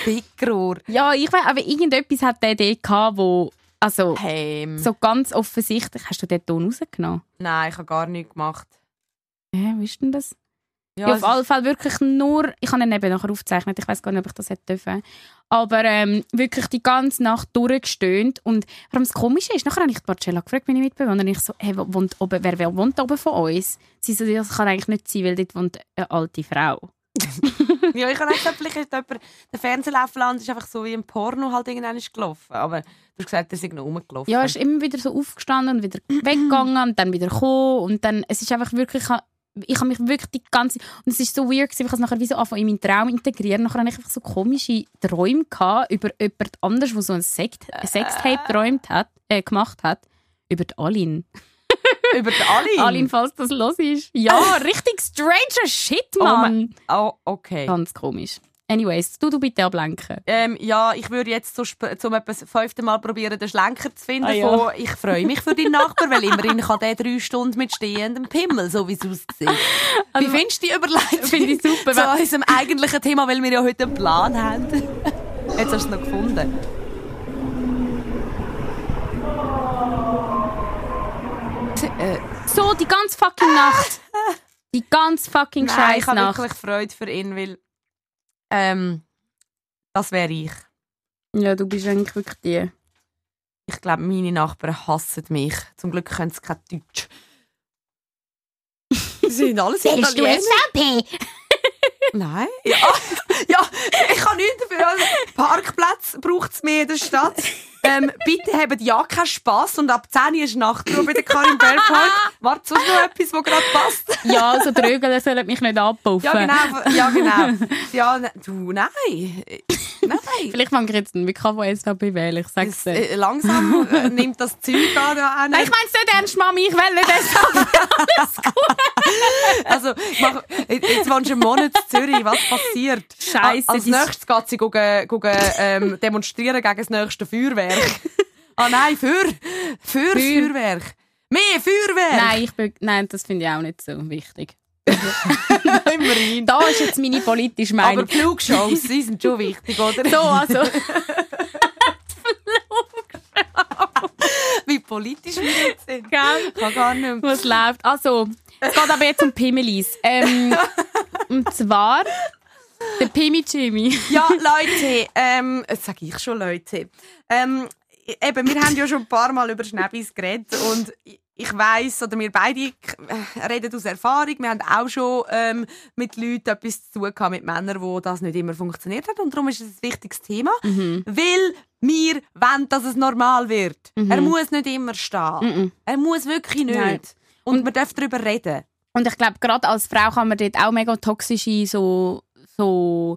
Spickrohr. ja, ich weiß, aber irgendetwas hat der dort gehabt, wo, also, Hey. so ganz offensichtlich, hast du den Ton rausgenommen? Nein, ich habe gar nichts gemacht. Hä, wie ist denn das? Ja, Ja, auf alle Fälle wirklich nur, ich habe ihn eben nachher aufgezeichnet, ich weiß gar nicht, ob ich das hätte dürfen. Aber ähm, wirklich die ganze Nacht durchgestöhnt. Und allem das Komische ist, nachher habe ich die Marcella gefragt, meine Mitbewohnerin, ich so, hey, wo wohnt oben, wer, wer wohnt oben von uns? Sie so, das kann eigentlich nicht sein, weil dort wohnt eine alte Frau. ja, ich habe gesagt, vielleicht ist jemand, der Fernsehlaufland ist einfach so wie im Porno halt irgendwann gelaufen. Aber du hast gesagt, er ist noch rumgelaufen. Ja, er ist immer wieder so aufgestanden und wieder weggegangen und dann wieder gekommen. Und dann, es ist einfach wirklich, ich habe mich wirklich die ganze, und es ist so weird gewesen, ich habe es nachher wie so in meinen Traum integrieren. Nachher hatte ich einfach so komische Träume gehabt über jemand anderes, der so ein Sekt, Sextape geträumt hat, äh, gemacht hat. Über die Alin. Über die Alin? Alin, falls das los ist. Ja, richtig stranger Shit, Oh Mann. mein- Oh, okay. Ganz komisch. Anyways, du, du bitte ablenken. Ähm, ja, ich würde jetzt zum etwa das fünfte Mal probieren, den Schlenker zu finden. Ah, ja. von, ich freue mich für deinen Nachbar, weil immerhin kann der drei Stunden mit stehendem Pimmel, so wie es aussieht. Wie findest du die Überleitung? Also, Finde ich super. Zu unserem eigentlichen Thema, weil wir ja heute einen Plan haben. Jetzt hast du es noch gefunden. äh, So, die ganze fucking Nacht. Die ganze fucking nein, scheiß ich habe wirklich Freude für ihn, weil ähm, das wäre ich. Ja, du bist eigentlich wirklich die. Ich glaube, meine Nachbarn hassen mich. Zum Glück können sie kein Deutsch. Sie sind alles Italiener. SVP? Nein. Ja, ja ich kann nichts dafür. Also, Parkplatz braucht es mehr in der Stadt. Ähm, bitte habt ja keinen Spass und ab 10 Uhr ist Nachtruhe bei der Karin Bell Park. Warte, sonst noch etwas, was gerade passt? Ja, so Drögel sollen mich nicht abpuffen. Ja, genau. Ja, genau. Ja, ne, du, nein. Nein. Vielleicht fange ich jetzt an, von SVP wählen. Ich sag's dir. äh, langsam äh, nimmt das Zeug an. Da Nein, ich mein's nicht ernst, Mami. Ich will nicht SVP. Also, ich mach, jetzt wohnst du einen Monat in Zürich. Was passiert? Scheisse, Als nächstes geht sie gucken, gucken, ähm, demonstrieren gegen das nächste Feuerwerk. Ah nein, für, für das Für- Feuerwerk. Mehr Feuerwerk! Nein, ich bin, nein, das finde ich auch nicht so wichtig. Da ist jetzt meine politische Aber Meinung. die Flugshows, die sind schon wichtig, oder? so, also. Wie politisch wir jetzt sind. Gell? Ich kann gar nicht mehr. Was läuft? Also, es geht aber jetzt um Pimmelis. Ähm, und zwar der Pimmi Jimmy. Ja, Leute, ähm, jetzt sage ich schon Leute. Ähm, eben, wir haben ja schon ein paar Mal über Schnäppis geredet und ich weiss, oder wir beide reden aus Erfahrung, wir haben auch schon ähm, mit Leuten etwas zu tun gehabt, mit Männern, wo das nicht immer funktioniert hat und darum ist es ein wichtiges Thema, weil wir wollen, dass es normal wird. Er muss nicht immer stehen. Er muss wirklich nicht. Nein. Und, man darf darüber reden. Und ich glaube, gerade als Frau kann man dort auch mega toxische, so, so,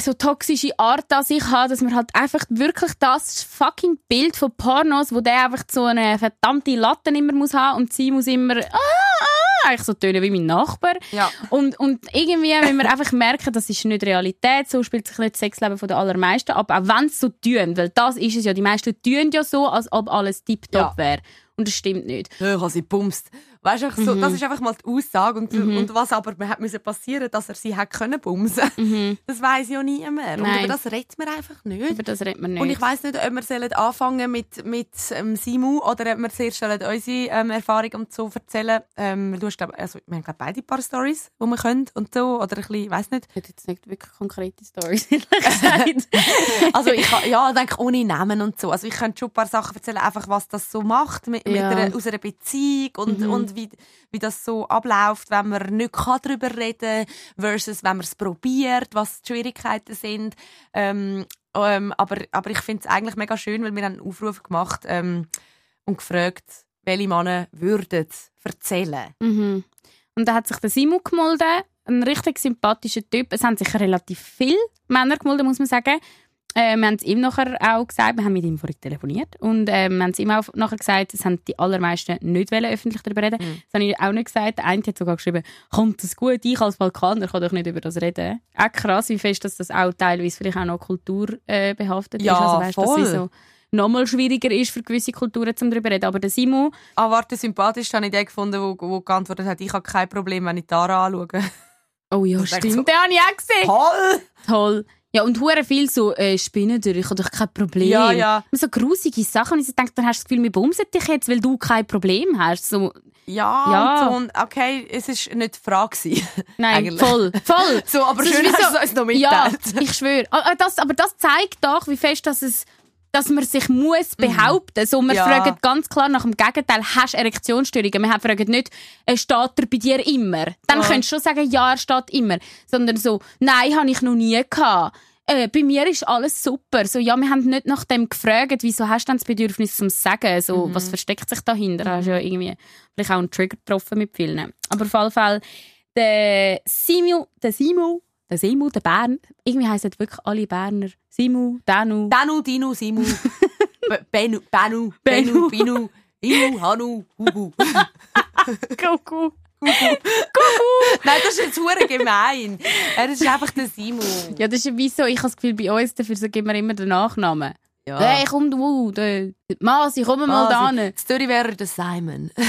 so toxische Art an sich haben, dass man halt einfach wirklich das fucking Bild von Pornos, wo der einfach so eine verdammte Latte immer muss haben und sie muss immer, ah, ah, eigentlich so tönen wie mein Nachbar. Ja. Und, und irgendwie, wenn wir einfach merken, das ist nicht Realität, so spielt sich nicht das Sexleben von den allermeisten ab, auch wenn es so tun, weil das ist es ja, die meisten tun ja so, als ob alles tiptop Ja. wäre. Und das stimmt nicht. Ja, ich habe sie bumst. Weißt du, Mhm. so, das ist einfach mal die Aussage. Und, und was aber hat müssen passieren, dass er sie hat können bumsen. Das weiß ja niemand. Und Mhm. Über das redet man einfach nicht. Über das redet man nicht. Und ich weiss nicht, ob wir sollen anfangen mit, mit ähm, Simu oder ob wir zuerst sollen unsere ähm, Erfahrung und so erzählen. Ähm, du hast, glaub, also, wir haben glaub, beide ein paar Stories, die wir können und so. Oder ein bisschen, weiss nicht. Ich hätte jetzt nicht wirklich konkrete Stories. Also ich ja, denke ohne Namen und so. Also ich könnte schon ein paar Sachen erzählen, einfach was das so macht mit, mit Ja. einer, aus einer Beziehung und, und wie, wie das so abläuft, wenn man nicht kann darüber reden versus wenn man es probiert, was die Schwierigkeiten sind. Ähm, ähm, aber, aber ich finde es eigentlich mega schön, weil wir einen Aufruf gemacht ähm, und gefragt, welche Männer würden erzählen. mhm. Und da hat sich der Simon gemolden, ein richtig sympathischer Typ. Es haben sich relativ viele Männer gemolden, muss man sagen. Äh, wir haben es ihm nachher auch gesagt, wir haben mit ihm vorhin telefoniert und äh, wir haben es ihm auch nachher gesagt, es haben die allermeisten nicht wollen, öffentlich darüber reden. Das habe ich auch nicht gesagt. Der eine hat sogar geschrieben, kommt das gut, ich als Balkaner kann doch nicht über das reden. Auch krass, wie fest dass das auch teilweise vielleicht auch noch kulturbehaftet äh, Ja, ist. Also weißt, dass voll. es so nochmal schwieriger ist für gewisse Kulturen, um darüber zu reden. Aber der Simon, Ah, warte, sympathisch habe ich den gefunden, wo, wo geantwortet hat, ich habe kein Problem, wenn ich Tara anschaue. oh ja, Das stimmt, so- den habe ich auch gesehen. Toll! Toll. Ja, und hure viel so, äh, Spinnen durch, ich habe doch kein Problem. Ja, ja. So grusige Sachen. Und ich denke, dann hast du das Gefühl, wir bumsen dich jetzt, weil du kein Problem hast. So, Ja, Ja. Und, so, okay, es ist nicht die Frage. nein, Eigentlich. voll, voll. So, aber Das schön hast so- du es uns noch Ja, mitteilt. ich schwöre. Ah, ah, Das, aber das zeigt doch, wie fest dass es dass man sich muss behaupten So, wir Mhm. Ja. fragen ganz klar nach dem Gegenteil, hast du Erektionsstörungen? Wir fragen nicht, äh, steht er bei dir immer? Dann Ja. könntest du schon sagen, ja, er steht immer. Sondern so, nein, habe ich noch nie gehabt. Äh, bei mir ist alles super. So, ja, wir haben nicht nach dem gefragt, wieso hast du denn das Bedürfnis zum Sagen? So, Mhm. was versteckt sich dahinter? Hast ja irgendwie vielleicht auch einen Trigger getroffen mit vielen. Aber auf jeden Fall, der Simu, der Simu, Simu, der Bern, irgendwie heissen wirklich alle Berner Simu, Danu. Danu, Dinu, Simu, Benu, Benu, Benu. Binu, Inu, Hanu, Hugu. Kuckuck. Nein, das ist jetzt hure gemein. Er ist einfach der Simu. Ja, das ist wie so, ich habe das Gefühl, bei uns dafür so geben wir immer den Nachnamen. Ja. Hey, komm du, der Masi, komm mal da hin. in Zürich wäre der Simon.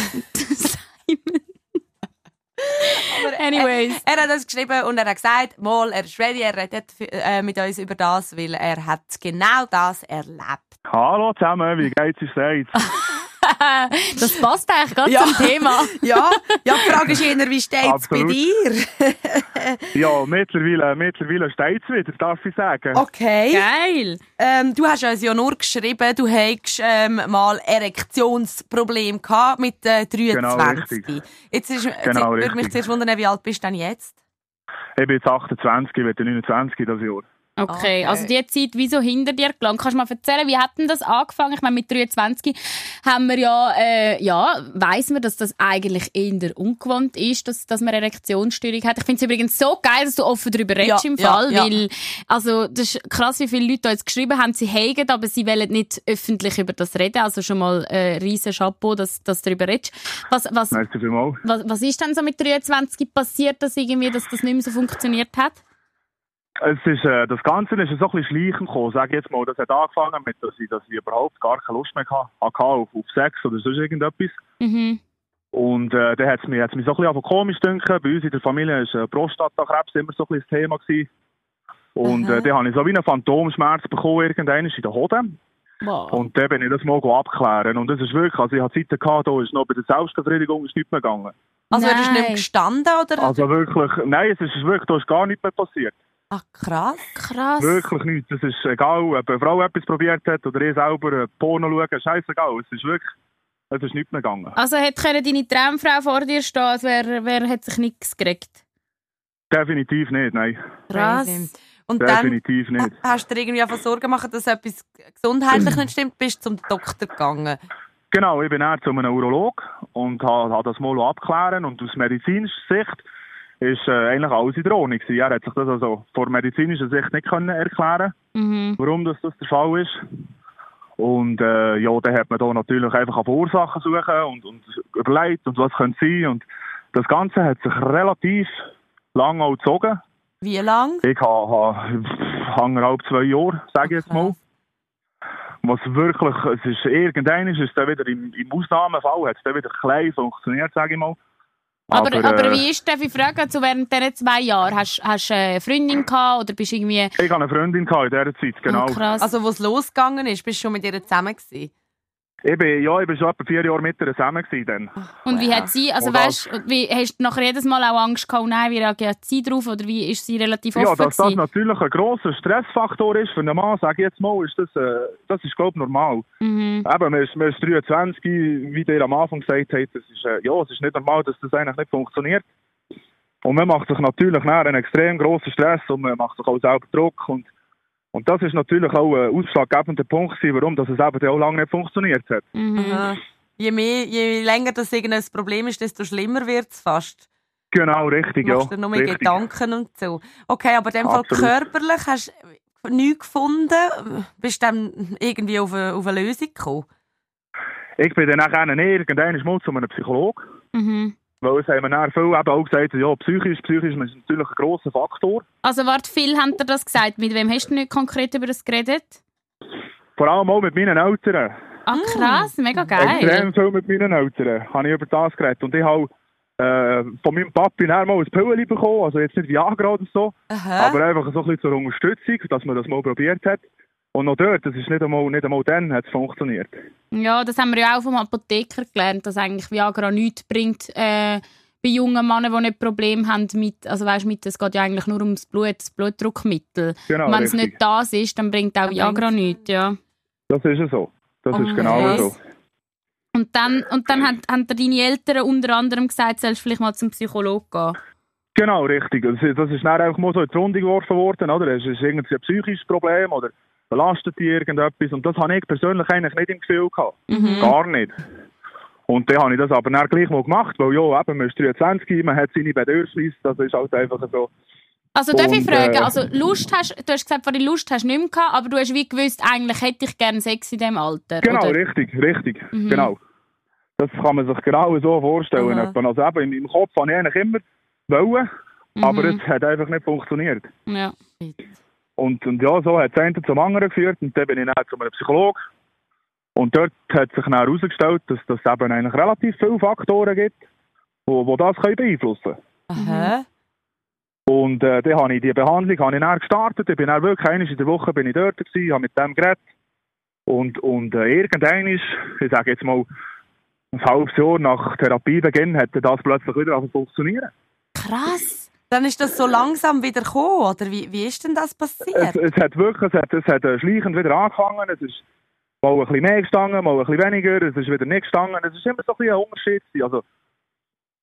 Anyways. Er hat uns geschrieben und er hat gesagt, mal, er ist ready, er redet äh, mit uns über das, weil er hat genau das erlebt. Hallo zusammen, wie geht's euch selbst? das passt eigentlich gerade Ja. zum Thema. Ja, ja, die Frage ist eher, wie steht es bei dir? Ja, mittlerweile, mittlerweile steht es wieder, darf ich sagen. Okay. Geil. Ähm, du hast uns ja nur geschrieben, du hättest ähm, mal Erektionsproblem gehabt mit äh, 23. Genau, richtig. Jetzt ist, jetzt Genau, würde mich zuerst wundern, wie alt bist du denn jetzt? Ich bin jetzt 28, ich werde 29 dieses Jahr. Okay, Okay. also die Zeit wieso hinter dir gelangt. Kannst du mal erzählen, wie hat denn das angefangen? Ich meine, mit 23 haben wir ja, äh, ja, weiss man, dass das eigentlich eher ungewohnt ist, dass, dass man Erektionsstörung hat. Ich finde es übrigens so geil, dass du offen darüber redest Ja, im ja, Fall, ja. weil, also, das ist krass, wie viele Leute da jetzt geschrieben haben, sie hegen, aber sie wollen nicht öffentlich über das reden. Also schon mal, äh, riesen Chapeau, dass, dass du darüber redest. Was, was, was, was ist denn so mit 23 passiert, dass irgendwie, dass das nicht mehr so funktioniert hat? Es ist, äh, das Ganze ist so ein bisschen schleichend gekommen, sag jetzt mal. Das hat angefangen mit, dass ich, dass ich überhaupt gar keine Lust mehr hatte, hatte auf, auf Sex oder sonst irgendetwas. Mhm. Und äh, dann hat es mich, hat's mich so ein bisschen komisch gedünkt. Bei uns in der Familie war äh, Prostatakrebs immer so ein bisschen das Thema. Gewesen. Und äh, dann habe ich so wie einen Phantomschmerz bekommen, irgendwann in der Hode. Wow. Und dann bin ich das mal abklären. Und das ist wirklich, also ich hatte Zeiten gehabt, da ist noch bei der Selbstbefriedigung ist nichts mehr gegangen. Also er ist nicht mehr gestanden, oder? Also wirklich, nein, es ist wirklich, da ist gar nichts mehr passiert. Ach, krass. Krass. Wirklich nichts. Es ist egal, ob eine Frau etwas probiert hat oder ich selber Porno schauen, scheißegal. Es ist wirklich, es ist nichts mehr gegangen. Also hätte können deine Traumfrau vor dir stehen, als wer, wer hat sich nichts gekriegt. Definitiv nicht, nein. Crazy. Und dann Definitiv nicht. hast du dir irgendwie einfach Sorgen gemacht, dass etwas gesundheitlich nicht stimmt, bist zum Doktor gegangen. Genau, ich bin eher zu einem Urolog und habe ha das mal abklären und aus medizinischer Sicht ist äh, eigentlich alles in der Ordnung. Er hat sich das also vor medizinischer Sicht nicht können erklären, Mhm. warum das, das der Fall ist. Und äh, ja, dann hat man da natürlich einfach auf Ursachen suchen und, und überlegt und was könnte sein und das Ganze hat sich relativ lang auch gezogen. Wie lang? Ich habe ha, anderthalb, zwei Jahre, sage ich jetzt mal. Was wirklich, es ist irgendwann ist dann wieder im, im Ausnahmefall, hat es dann wieder klein funktioniert, sage ich mal. Aber, aber, äh, wie ist, darf ich fragen, also während diesen zwei Jahren, hast hast du eine Freundin gehabt oder bist du irgendwie... Ich hatte eine Freundin gehabt in dieser Zeit, genau. Oh, krass. Also, wo es losgegangen ist, bist du schon mit ihr zusammen gewesen? Ich bin, ja, ich bin schon etwa vier Jahre mit ihr zusammen dann. und wie hat sie, also weißt du, wie, hast du nachher jedes Mal auch Angst gehabt, nein, wie reagiert sie drauf oder wie ist sie relativ offen Ja, dass das natürlich ein grosser Stressfaktor ist für einen Mann, sage ich jetzt mal, ist das, äh, das ist, glaube ich, normal. Mhm. Eben, man ist, man ist 23, wie ihr am Anfang gesagt habt, das ist, äh, ja, es ist nicht normal, dass das eigentlich nicht funktioniert. Und man macht sich natürlich nachher einen extrem grossen Stress und man macht sich auch selber Druck. Und, und das ist natürlich auch ein ausschlaggebender Punkt, warum das es eben auch lange nicht funktioniert hat. Mhm. Aha. Je, mehr, je länger das irgendein Problem ist, desto schlimmer wird es fast. Genau, richtig, Du ja. machst dir noch mehr richtig. Gedanken und so. Okay, aber in dem Fall Absolut. körperlich hast du nichts gefunden. Bist du dann irgendwie auf eine, auf eine Lösung gekommen? Ich bin dann nachher irgendwann mal zu einem Psychologen. Mhm. Weil es haben mir dann viele eben auch gesagt, ja, psychisch, psychisch ist natürlich ein grosser Faktor. Also warte, viel haben dir das gesagt. Mit wem hast du nicht konkret über das geredet? Vor allem auch mit meinen Eltern. Ah, krass, mega geil. Extrem viel mit meinen Eltern habe ich über das geredet. Und ich habe äh, von meinem Papi dann mal ein Pillen bekommen, also jetzt nicht Viagra oder so, Aha. aber einfach so ein bisschen zur Unterstützung, dass man das mal probiert hat. Und noch dort, das ist nicht einmal, nicht einmal dann, hat es funktioniert. Ja, das haben wir ja auch vom Apotheker gelernt, dass eigentlich Viagra nichts bringt äh, bei jungen Männern, die nicht Probleme haben mit, also weißt, mit, es geht ja eigentlich nur ums Blut, das Blutdruckmittel. Genau, Wenn es nicht das ist, dann bringt auch Viagra nichts, ja. Das ist es so. Das Oh, ist genau krass. so. Und dann, und dann haben, haben deine Eltern unter anderem gesagt, sollst du vielleicht mal zum Psychologen gehen. Genau, richtig. Das ist, das ist dann einfach mal so in die Runde geworfen worden, oder? Es ist irgendwie ein psychisches Problem oder belastet dich irgendetwas. Und das habe ich persönlich eigentlich nicht im Gefühl gehabt. Mhm. Gar nicht. Und dann habe ich das aber dann gleich mal gemacht, weil ja, eben, man ist 23, man hat seine Bedürfnisse, das ist halt einfach so. Also darf ich fragen, äh, also Lust hast, du hast gesagt, vorhin Lust hast du nicht mehr gehabt, aber du hast wie gewusst, eigentlich hätte ich gerne Sex in diesem Alter, Genau, oder? richtig, richtig, Mhm. genau. Das kann man sich genau so vorstellen. Aha. Also eben, in meinem Kopf habe ich eigentlich immer wollen, aber Mhm. es hat einfach nicht funktioniert. Ja. Und, und ja, so hat das eine zum anderen geführt und dann bin ich dann zu einem Psychologen. Und dort hat sich dann herausgestellt, dass es eben eigentlich relativ viele Faktoren gibt, die, die das können beeinflussen Aha. Und äh, dann habe ich die Behandlung habe ich dann gestartet. Ich bin dann wirklich einmal in der Woche bin ich dort gewesen, habe mit dem geredet. Und, und äh, irgendwann ist, ich sage jetzt mal, ein halbes Jahr nach Therapiebeginn hat das plötzlich wieder funktionieren. Krass. Dann ist das so langsam wieder gekommen, oder wie, wie ist denn das Es, passiert? es hat wirklich, es hat, es hat äh, schleichend wieder angefangen. Es ist mal ein bisschen mehr gestanden, mal ein bisschen weniger. Es ist wieder nicht gestanden. Es ist immer so ein bisschen ein Unterschied. Also,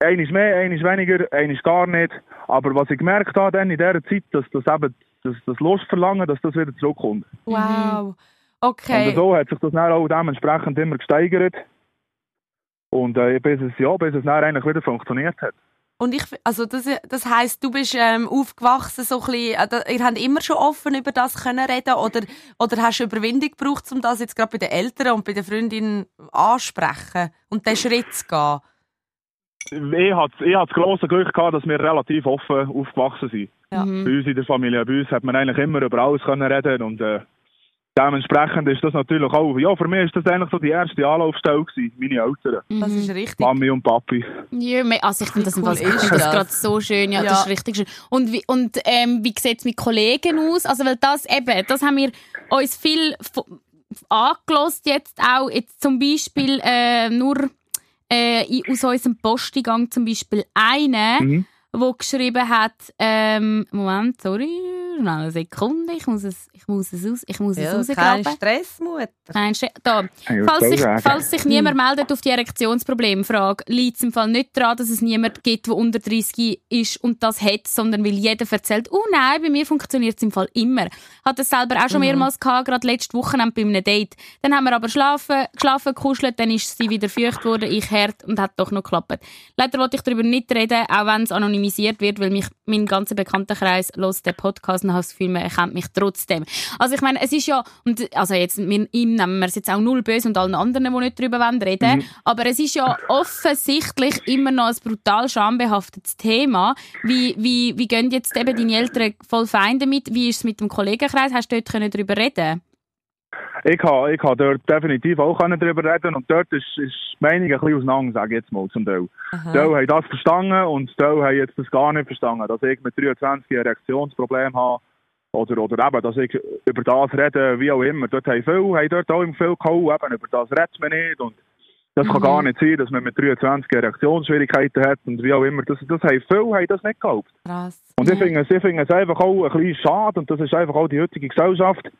ein ist mehr, ein ist weniger, ein ist gar nicht. Aber was ich gemerkt habe dann in dieser Zeit, dass das eben, das, das Lustverlangen, dass das wieder zurückkommt. Wow. Okay. Und so hat sich das dann auch dementsprechend immer gesteigert. Und äh, bis es, ja, bis es dann eigentlich wieder funktioniert hat. Und ich, also das, das heisst, du bist ähm, aufgewachsen so ein bisschen, äh, ihr habt immer schon offen über das können reden oder, oder hast du Überwindung gebraucht, um das jetzt gerade bei den Eltern und bei den Freundinnen ansprechen und den Schritt zu gehen? Ich hatte, ich hatte das grosse Glück gehabt, dass wir relativ offen aufgewachsen sind. Ja. Mhm. Bei uns in der Familie, bei uns hat man eigentlich immer über alles können reden und äh, dementsprechend ist das natürlich auch, ja, für mich ist das eigentlich so die erste Anlaufstelle gewesen, meine Eltern, Das Mhm. ist richtig. Mami und Papi. Ja, also ich finde das, cool ist das das? gerade so schön, ja, Ja. das ist richtig schön. Und wie, und, ähm, wie sieht es mit Kollegen aus? Also weil das eben, das haben wir uns viel angelost jetzt auch, jetzt zum Beispiel äh, nur äh, in- aus unserem Posteingang zum Beispiel eine, Mhm. wo geschrieben hat, ähm, Moment, sorry, eine Sekunde, ich muss es, ich muss es aus, ich muss es Ja, kein rausgraben. Stress, Mutter. Nein, ste- da. Falls sich, falls sich niemand meldet auf die Erektionsproblemfrage, liegt es im Fall nicht daran, dass es niemand gibt, der unter 30 ist und das hat, sondern weil jeder erzählt, oh nein, bei mir funktioniert es im Fall immer. Hat das selber auch schon mehrmals gehabt, gerade letzte Woche bei einem Date. Dann haben wir aber schlafen, geschlafen, gekuschelt, dann ist sie wieder feucht worden, ich hart und hat doch noch geklappt. Leider wollte ich darüber nicht reden, auch wenn es anonymisiert wird, weil mich mein ganzer Bekanntenkreis los den Podcast und habe das Gefühl, man erkennt mich trotzdem. Also ich meine, es ist ja, und also jetzt, wir, ihm nehmen wir es jetzt auch null böse und allen anderen, die nicht darüber wollen reden, aber es ist ja offensichtlich immer noch ein brutal schambehaftetes Thema. Wie, wie, wie gehen jetzt eben deine Eltern voll fein damit? Wie ist es mit dem Kollegenkreis? Hast du dort können darüber reden Ich habe, ich habe dort definitiv auch darüber reden und dort ist, ist die Meinung ein bisschen auseinander, sage ich jetzt mal zum Teil. Teil haben das verstanden und Teil haben jetzt das gar nicht verstanden, dass ich mit 23 ein Erektionsproblem habe oder, oder eben, dass ich über das rede, wie auch immer. Dort haben viele, haben dort auch viel gehauen, eben, über das redet man nicht und das kann gar nicht sein, dass man mit 23 Erektionsschwierigkeiten hat und wie auch immer. Das, das haben viele haben das nicht. Krass. Und ich finde, es- ich finde es einfach auch ein bisschen schade und das ist einfach auch die heutige Gesellschaft,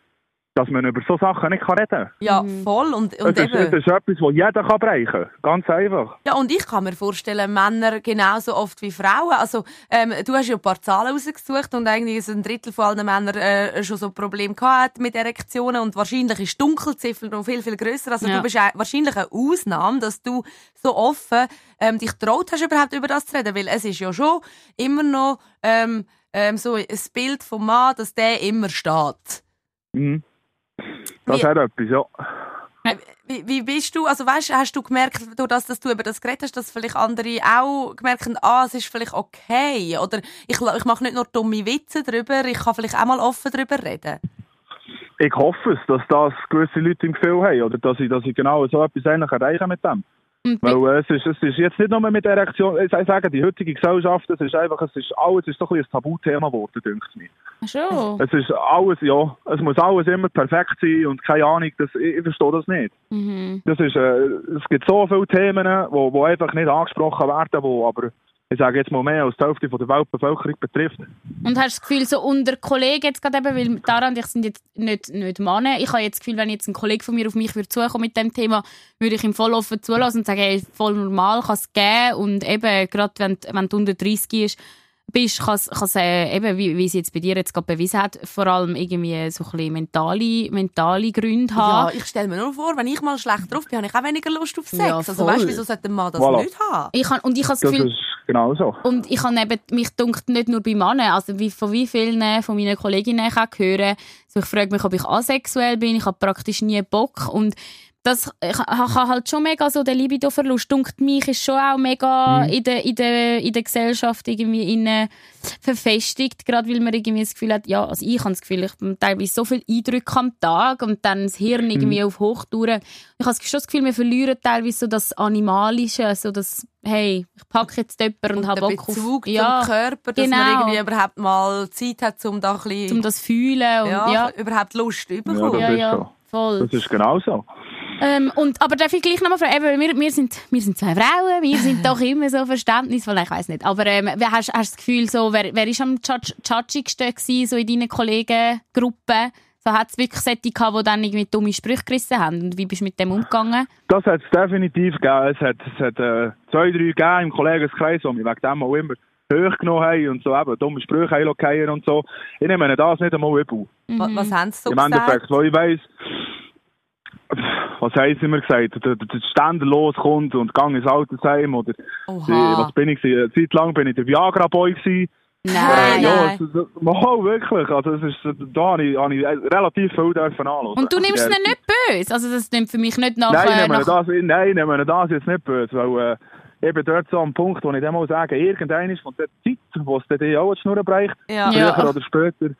dass man über so Sachen nicht kann reden kann. Ja, voll. Und, und Es ist, es eben. ist etwas, das jeder kann bereichen kann. Ganz einfach. Ja, und ich kann mir vorstellen, Männer genauso oft wie Frauen. Also, ähm, du hast ja ein paar Zahlen rausgesucht und eigentlich so ein Drittel von allen Männern äh, schon so Probleme gehabt mit Erektionen und wahrscheinlich ist die Dunkelziffer noch viel, viel grösser. Also Ja. du bist ein- wahrscheinlich eine Ausnahme, dass du so offen ähm, dich traut hast, überhaupt über das zu reden, weil es ist ja schon immer noch ähm, ähm, so ein Bild vom Mann, dass der immer steht. Mhm. Das Wie- hat etwas, ja. Wie, wie bist du, also weißt, hast du gemerkt, durch das, dass du über das geredet hast, dass vielleicht andere auch gemerkt haben, ah, es ist vielleicht okay, oder ich, ich mache nicht nur dumme Witze darüber, ich kann vielleicht auch mal offen darüber reden. Ich hoffe es, dass das gewisse Leute im Gefühl haben oder dass ich, dass ich genau so etwas eigentlich erreiche mit dem. Weil äh, es, ist, es ist jetzt nicht nur mit Erektion, ich sage, die heutige Gesellschaft, es ist einfach, es ist alles ist so ein, ein Tabuthema geworden, denke ich mir. schon. Es ist alles, ja, es muss alles immer perfekt sein und keine Ahnung, das, ich, ich verstehe das nicht. Mhm. Das ist, äh, es gibt so viele Themen, wo, wo einfach nicht angesprochen werden, wo aber, ich sage jetzt mal mehr als die Hälfte von der Weltbevölkerung betrifft. Und hast du das Gefühl, so unter Kollegen jetzt gerade eben, weil Tara und ich sind jetzt nicht, nicht Männer, ich habe jetzt das Gefühl, wenn jetzt ein Kollege von mir auf mich würde zukommen mit dem Thema, würde ich ihm voll offen zulassen und sagen, hey, voll normal, kann es geben und eben, gerade wenn, wenn du unter 30 bist, bist, kann es äh, eben, wie, wie sie jetzt bei dir jetzt gerade bewiesen hat, vor allem irgendwie so ein bisschen mentale, mentale Gründe Ja, haben. ich stelle mir nur vor, wenn ich mal schlecht drauf bin, habe ich auch weniger Lust auf Sex. Ja, also weißt du, wieso sollte ein Mann das Voilà. nicht haben? Ich han, und ich habe das Das Gefühl, ist genau so. Und ich habe eben, mich dunkt nicht nur bei Männern, also wie, von wie vielen von meinen Kolleginnen ich auch hören, so ich frage mich, ob ich asexuell bin, ich habe praktisch nie Bock und das ha halt schon mega so der Libido-Verlust. Dunkt mich ist schon auch mega in, der, in, der, in der Gesellschaft irgendwie innen verfestigt, gerade weil man irgendwie das Gefühl hat, ja, also ich habe das Gefühl, ich habe teilweise so viele Eindrücke am Tag und dann das Hirn irgendwie auf Hochtouren. Ich habe schon das Gefühl, wir verlieren teilweise so das Animalische, so das, hey, ich packe jetzt jemanden und, habe der Bock auf... Bezug ja, zum Körper, dass man genau. irgendwie überhaupt mal Zeit hat, um da ein bisschen, um das fühlen und ja, ja, überhaupt Lust zu Ja, bekommen. das ja, ist ja, so. Voll. Das ist genau so. Ähm, und, aber darf ich gleich nochmal fragen, eben, wir, wir, sind, wir sind zwei Frauen, wir sind doch immer so verständnisvoll, ich weiß nicht. Aber ähm, hast, du das Gefühl, so, wer, wer ist am tschatsch- tschatschigsten gewesen, so in deinen Kollegengruppen? So hat es wirklich solche gehabt, die dann irgendwie dumme Sprüche gerissen haben? Und wie bist du mit dem umgegangen? Das hat es definitiv gegeben. Es hat, es hat äh, zwei, drei gegeben im Kollegenkreis, die mich wegen dem auch immer hochgenommen haben und so eben dumme Sprüche lassen und so. Ich nehme das nicht einmal übel. Wa- Was haben sie so Im gesagt? Endeffekt, weil ich weiss, was haben sie immer gesagt, der, der, loskommt und gang ins Altersheim oder die, Oha. was bin ich Zeit lang bin ich der Viagra-Boy gewesen. Nein, Äh, ja, nein. mal, wirklich. Also, es ist, da habe ich, habe ich relativ viel dürfen anhören. Und du nimmst es Ja, nicht böse? Also das nimmt für mich nicht nach... Nein, äh, nehmen wir nach das, nein, nehmen wir das jetzt nicht böse, weil äh, ich bin dort so am Punkt, wo ich dann mal sage, irgendein ist von der Zeit, wo es dann auch die Schnur bereicht, Ja. Ja. früher oder später,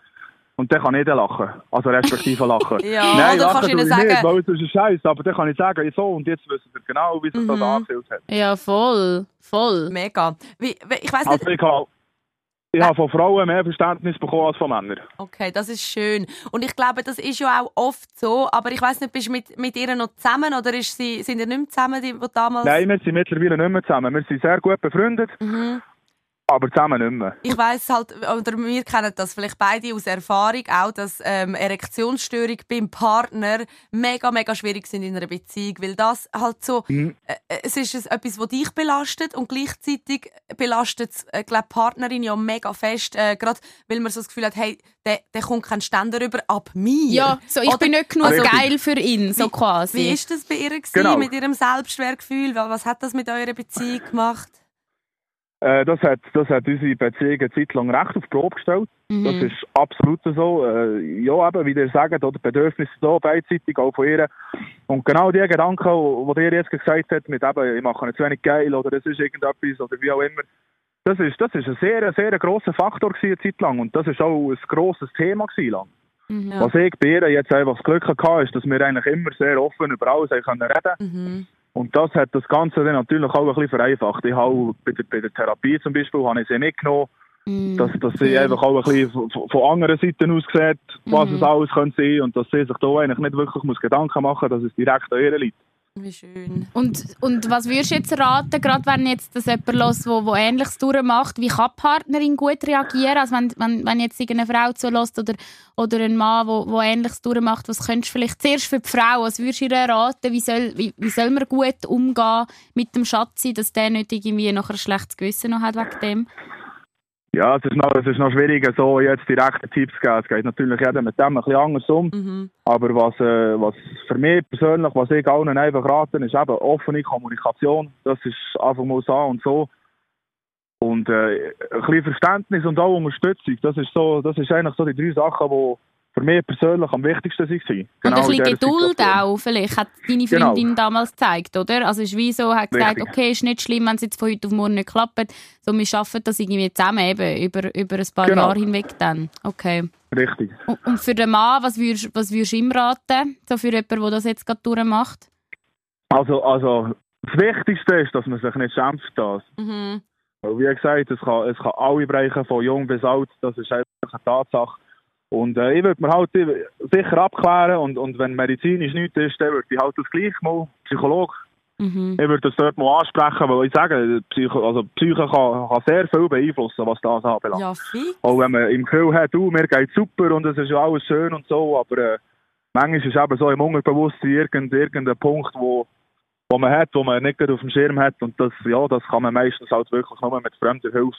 und dann kann ich dann lachen, also respektive lachen. Ja, nein, oder lachen kannst du ihnen ich nicht, sagen- weil es ist ein Scheiß, aber dann kann ich sagen, so, und jetzt wissen wir genau, wie sich das Mhm. angefühlt hat. Ja, voll. Voll. Mega. Wie, wie, ich weiß nicht, Also ich habe, ich habe von Frauen mehr Verständnis bekommen als von Männern. okay, das ist schön. Und ich glaube, das ist ja auch oft so, aber ich weiß nicht, bist du mit, mit ihr noch zusammen oder ist sie, sind ihr nicht mehr zusammen, die, die damals... Nein, wir sind mittlerweile nicht mehr zusammen. Wir sind sehr gut befreundet, Mhm. Aber zusammen nicht mehr. Ich weiß halt, oder wir kennen das vielleicht beide aus Erfahrung auch, dass ähm, Erektionsstörung beim Partner mega, mega schwierig sind in einer Beziehung, weil das halt so, Mhm. äh, äh, es ist es etwas, was dich belastet und gleichzeitig belastet es, äh, glaub, die Partnerin ja mega fest, äh, gerade weil man so das Gefühl hat, hey, der, der kommt kein Ständer über ab mir. Ja, so, ich Oder- bin nicht genug Richtig. geil für ihn, so quasi. Wie ist das bei ihr gewesen, Genau. mit ihrem Selbstwertgefühl? Was hat das mit eurer Beziehung gemacht? Äh, das, hat, das hat unsere Beziehung eine Zeit lang recht auf die Probe gestellt. Mhm. Das ist absolut so. Äh, ja, eben, wie ihr sagt, oder Bedürfnisse da beidseitig auch von ihr. Und genau die Gedanken, die ihr jetzt gesagt habt, mit eben, ich mache nicht zu wenig geil oder es ist irgendetwas oder wie auch immer, das ist, das ist ein sehr, sehr grosser Faktor gewesen, eine Zeit lang. Und das ist auch ein grosses Thema gewesen lang. Mhm. Was ich bei ihr jetzt einfach das Glück hatte, ist, dass wir eigentlich immer sehr offen über alles reden Mhm. Und das hat das Ganze dann natürlich auch ein bisschen vereinfacht. Ich habe bei der, bei der Therapie zum Beispiel habe ich sie mitgenommen, Mhm. dass, dass sie einfach auch ein bisschen von, von anderen Seiten aus sieht, was Mhm. es alles könnte sein und dass sie sich da eigentlich nicht wirklich muss Gedanken machen muss, dass es direkt an ihr liegt. Wie schön. Und, und was würdest du jetzt raten, gerade wenn jetzt das jemand los, wo, wo Ähnliches durchmacht, wie kann Partnerin gut reagieren? Also wenn, wenn, wenn jetzt irgendeine Frau zulässt oder, oder ein Mann, wo, wo Ähnliches durchmacht, was könntest du vielleicht zuerst für die Frau, was würdest du ihr raten, wie soll, wie, wie soll man gut umgehen mit dem Schatzi, dass der nicht irgendwie noch ein schlechtes Gewissen noch hat wegen dem? Ja, es ist noch, es ist noch schwieriger, so jetzt direkte Tipps zu geben. Es geht natürlich jeder mit dem ein bisschen anders um. Mhm. Aber was, äh, was für mich persönlich, was ich allen einfach raten, ist eben offene Kommunikation. Das ist einfach mal so und so. Und äh, ein bisschen Verständnis und auch Unterstützung. Das ist, so, das ist eigentlich so die drei Sachen, die für mich persönlich am wichtigsten waren. und ein bisschen in dieser Geduld Situation. auch, vielleicht, hat deine Genau. Freundin damals gezeigt, oder? Also es ist wie so, hat gesagt, Richtig. okay, ist nicht schlimm, wenn es jetzt von heute auf morgen nicht klappt. So, wir schaffen das irgendwie zusammen, eben, über, über ein paar Genau. Jahre hinweg dann. Okay. Richtig. Und, und für den Mann, was würdest, was würdest du ihm raten? So für jemanden, der das jetzt gerade durchmacht? Also, also das Wichtigste ist, dass man sich nicht schämt für das. Mhm. Weil, wie gesagt, es kann, es kann alle bereichen, von jung bis alt. Das ist einfach eine Tatsache. Und äh, ich würde mir halt sicher abklären und, und wenn medizinisch nichts ist, dann würde ich halt das gleich mal Psychologe Mhm. Ich würde das dort mal ansprechen, weil ich sage, Psycho, also Psyche kann, kann sehr viel beeinflussen, was das anbelangt. Ja, fix. Auch wenn man im Gefühl hat, du, mir geht super und es ist ja alles schön und so, aber äh, manchmal ist es eben so im Unterbewusstsein irgend, irgendein Punkt, wo, wo man hat, wo man nicht auf dem Schirm hat und das, ja, das kann man meistens halt wirklich nur mit fremder Hilfe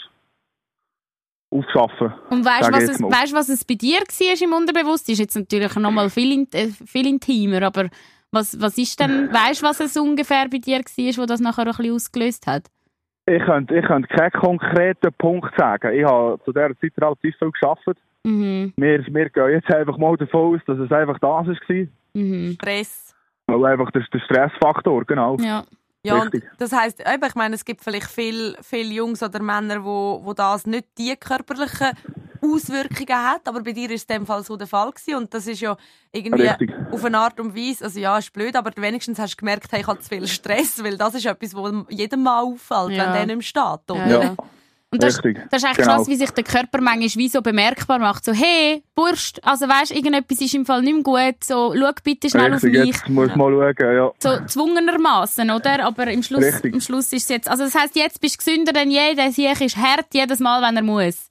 aufschaffen. Und weißt du, was, es- weißt, was es bei dir war im Unterbewusstsein? Ist jetzt natürlich nochmal viel, in, äh, viel intimer, aber was, was ist denn, weißt du, was es ungefähr bei dir war, wo das nachher ein bisschen ausgelöst hat? Ich könnte, ich könnte keinen konkreten Punkt sagen. Ich habe zu dieser Zeit relativ viel gearbeitet. Mhm. Wir, wir gehen jetzt einfach mal davon aus, dass es einfach das war. Mhm. Stress. Weil einfach der, der Stressfaktor, genau. Ja. Ja, und das heisst, eben, ich meine, es gibt vielleicht viele viel Jungs oder Männer, wo, wo das nicht die körperlichen Auswirkungen hat, aber bei dir ist es in dem Fall so der Fall gewesen und das ist ja irgendwie Richtig. auf eine Art und Weise, also ja, ist blöd, aber wenigstens hast du gemerkt, hey, ich habe zu viel Stress, weil das ist etwas, was jedem mal auffällt, Ja. wenn der nicht mehr steht, oder? Ja. Und das, Richtig, das ist eigentlich genau. krass, wie sich der Körper manchmal wie so bemerkbar macht. So, hey, Burst, also weißt, irgendetwas ist im Fall nicht mehr gut, so, schau bitte schnell Richtig, auf mich. jetzt muss mal schauen, ja. So zwungenermaßen, oder? Aber im Schluss, Richtig. im Schluss ist es jetzt, also das heisst, jetzt bist du gesünder denn je, der Sieg ist hart jedes Mal, wenn er muss.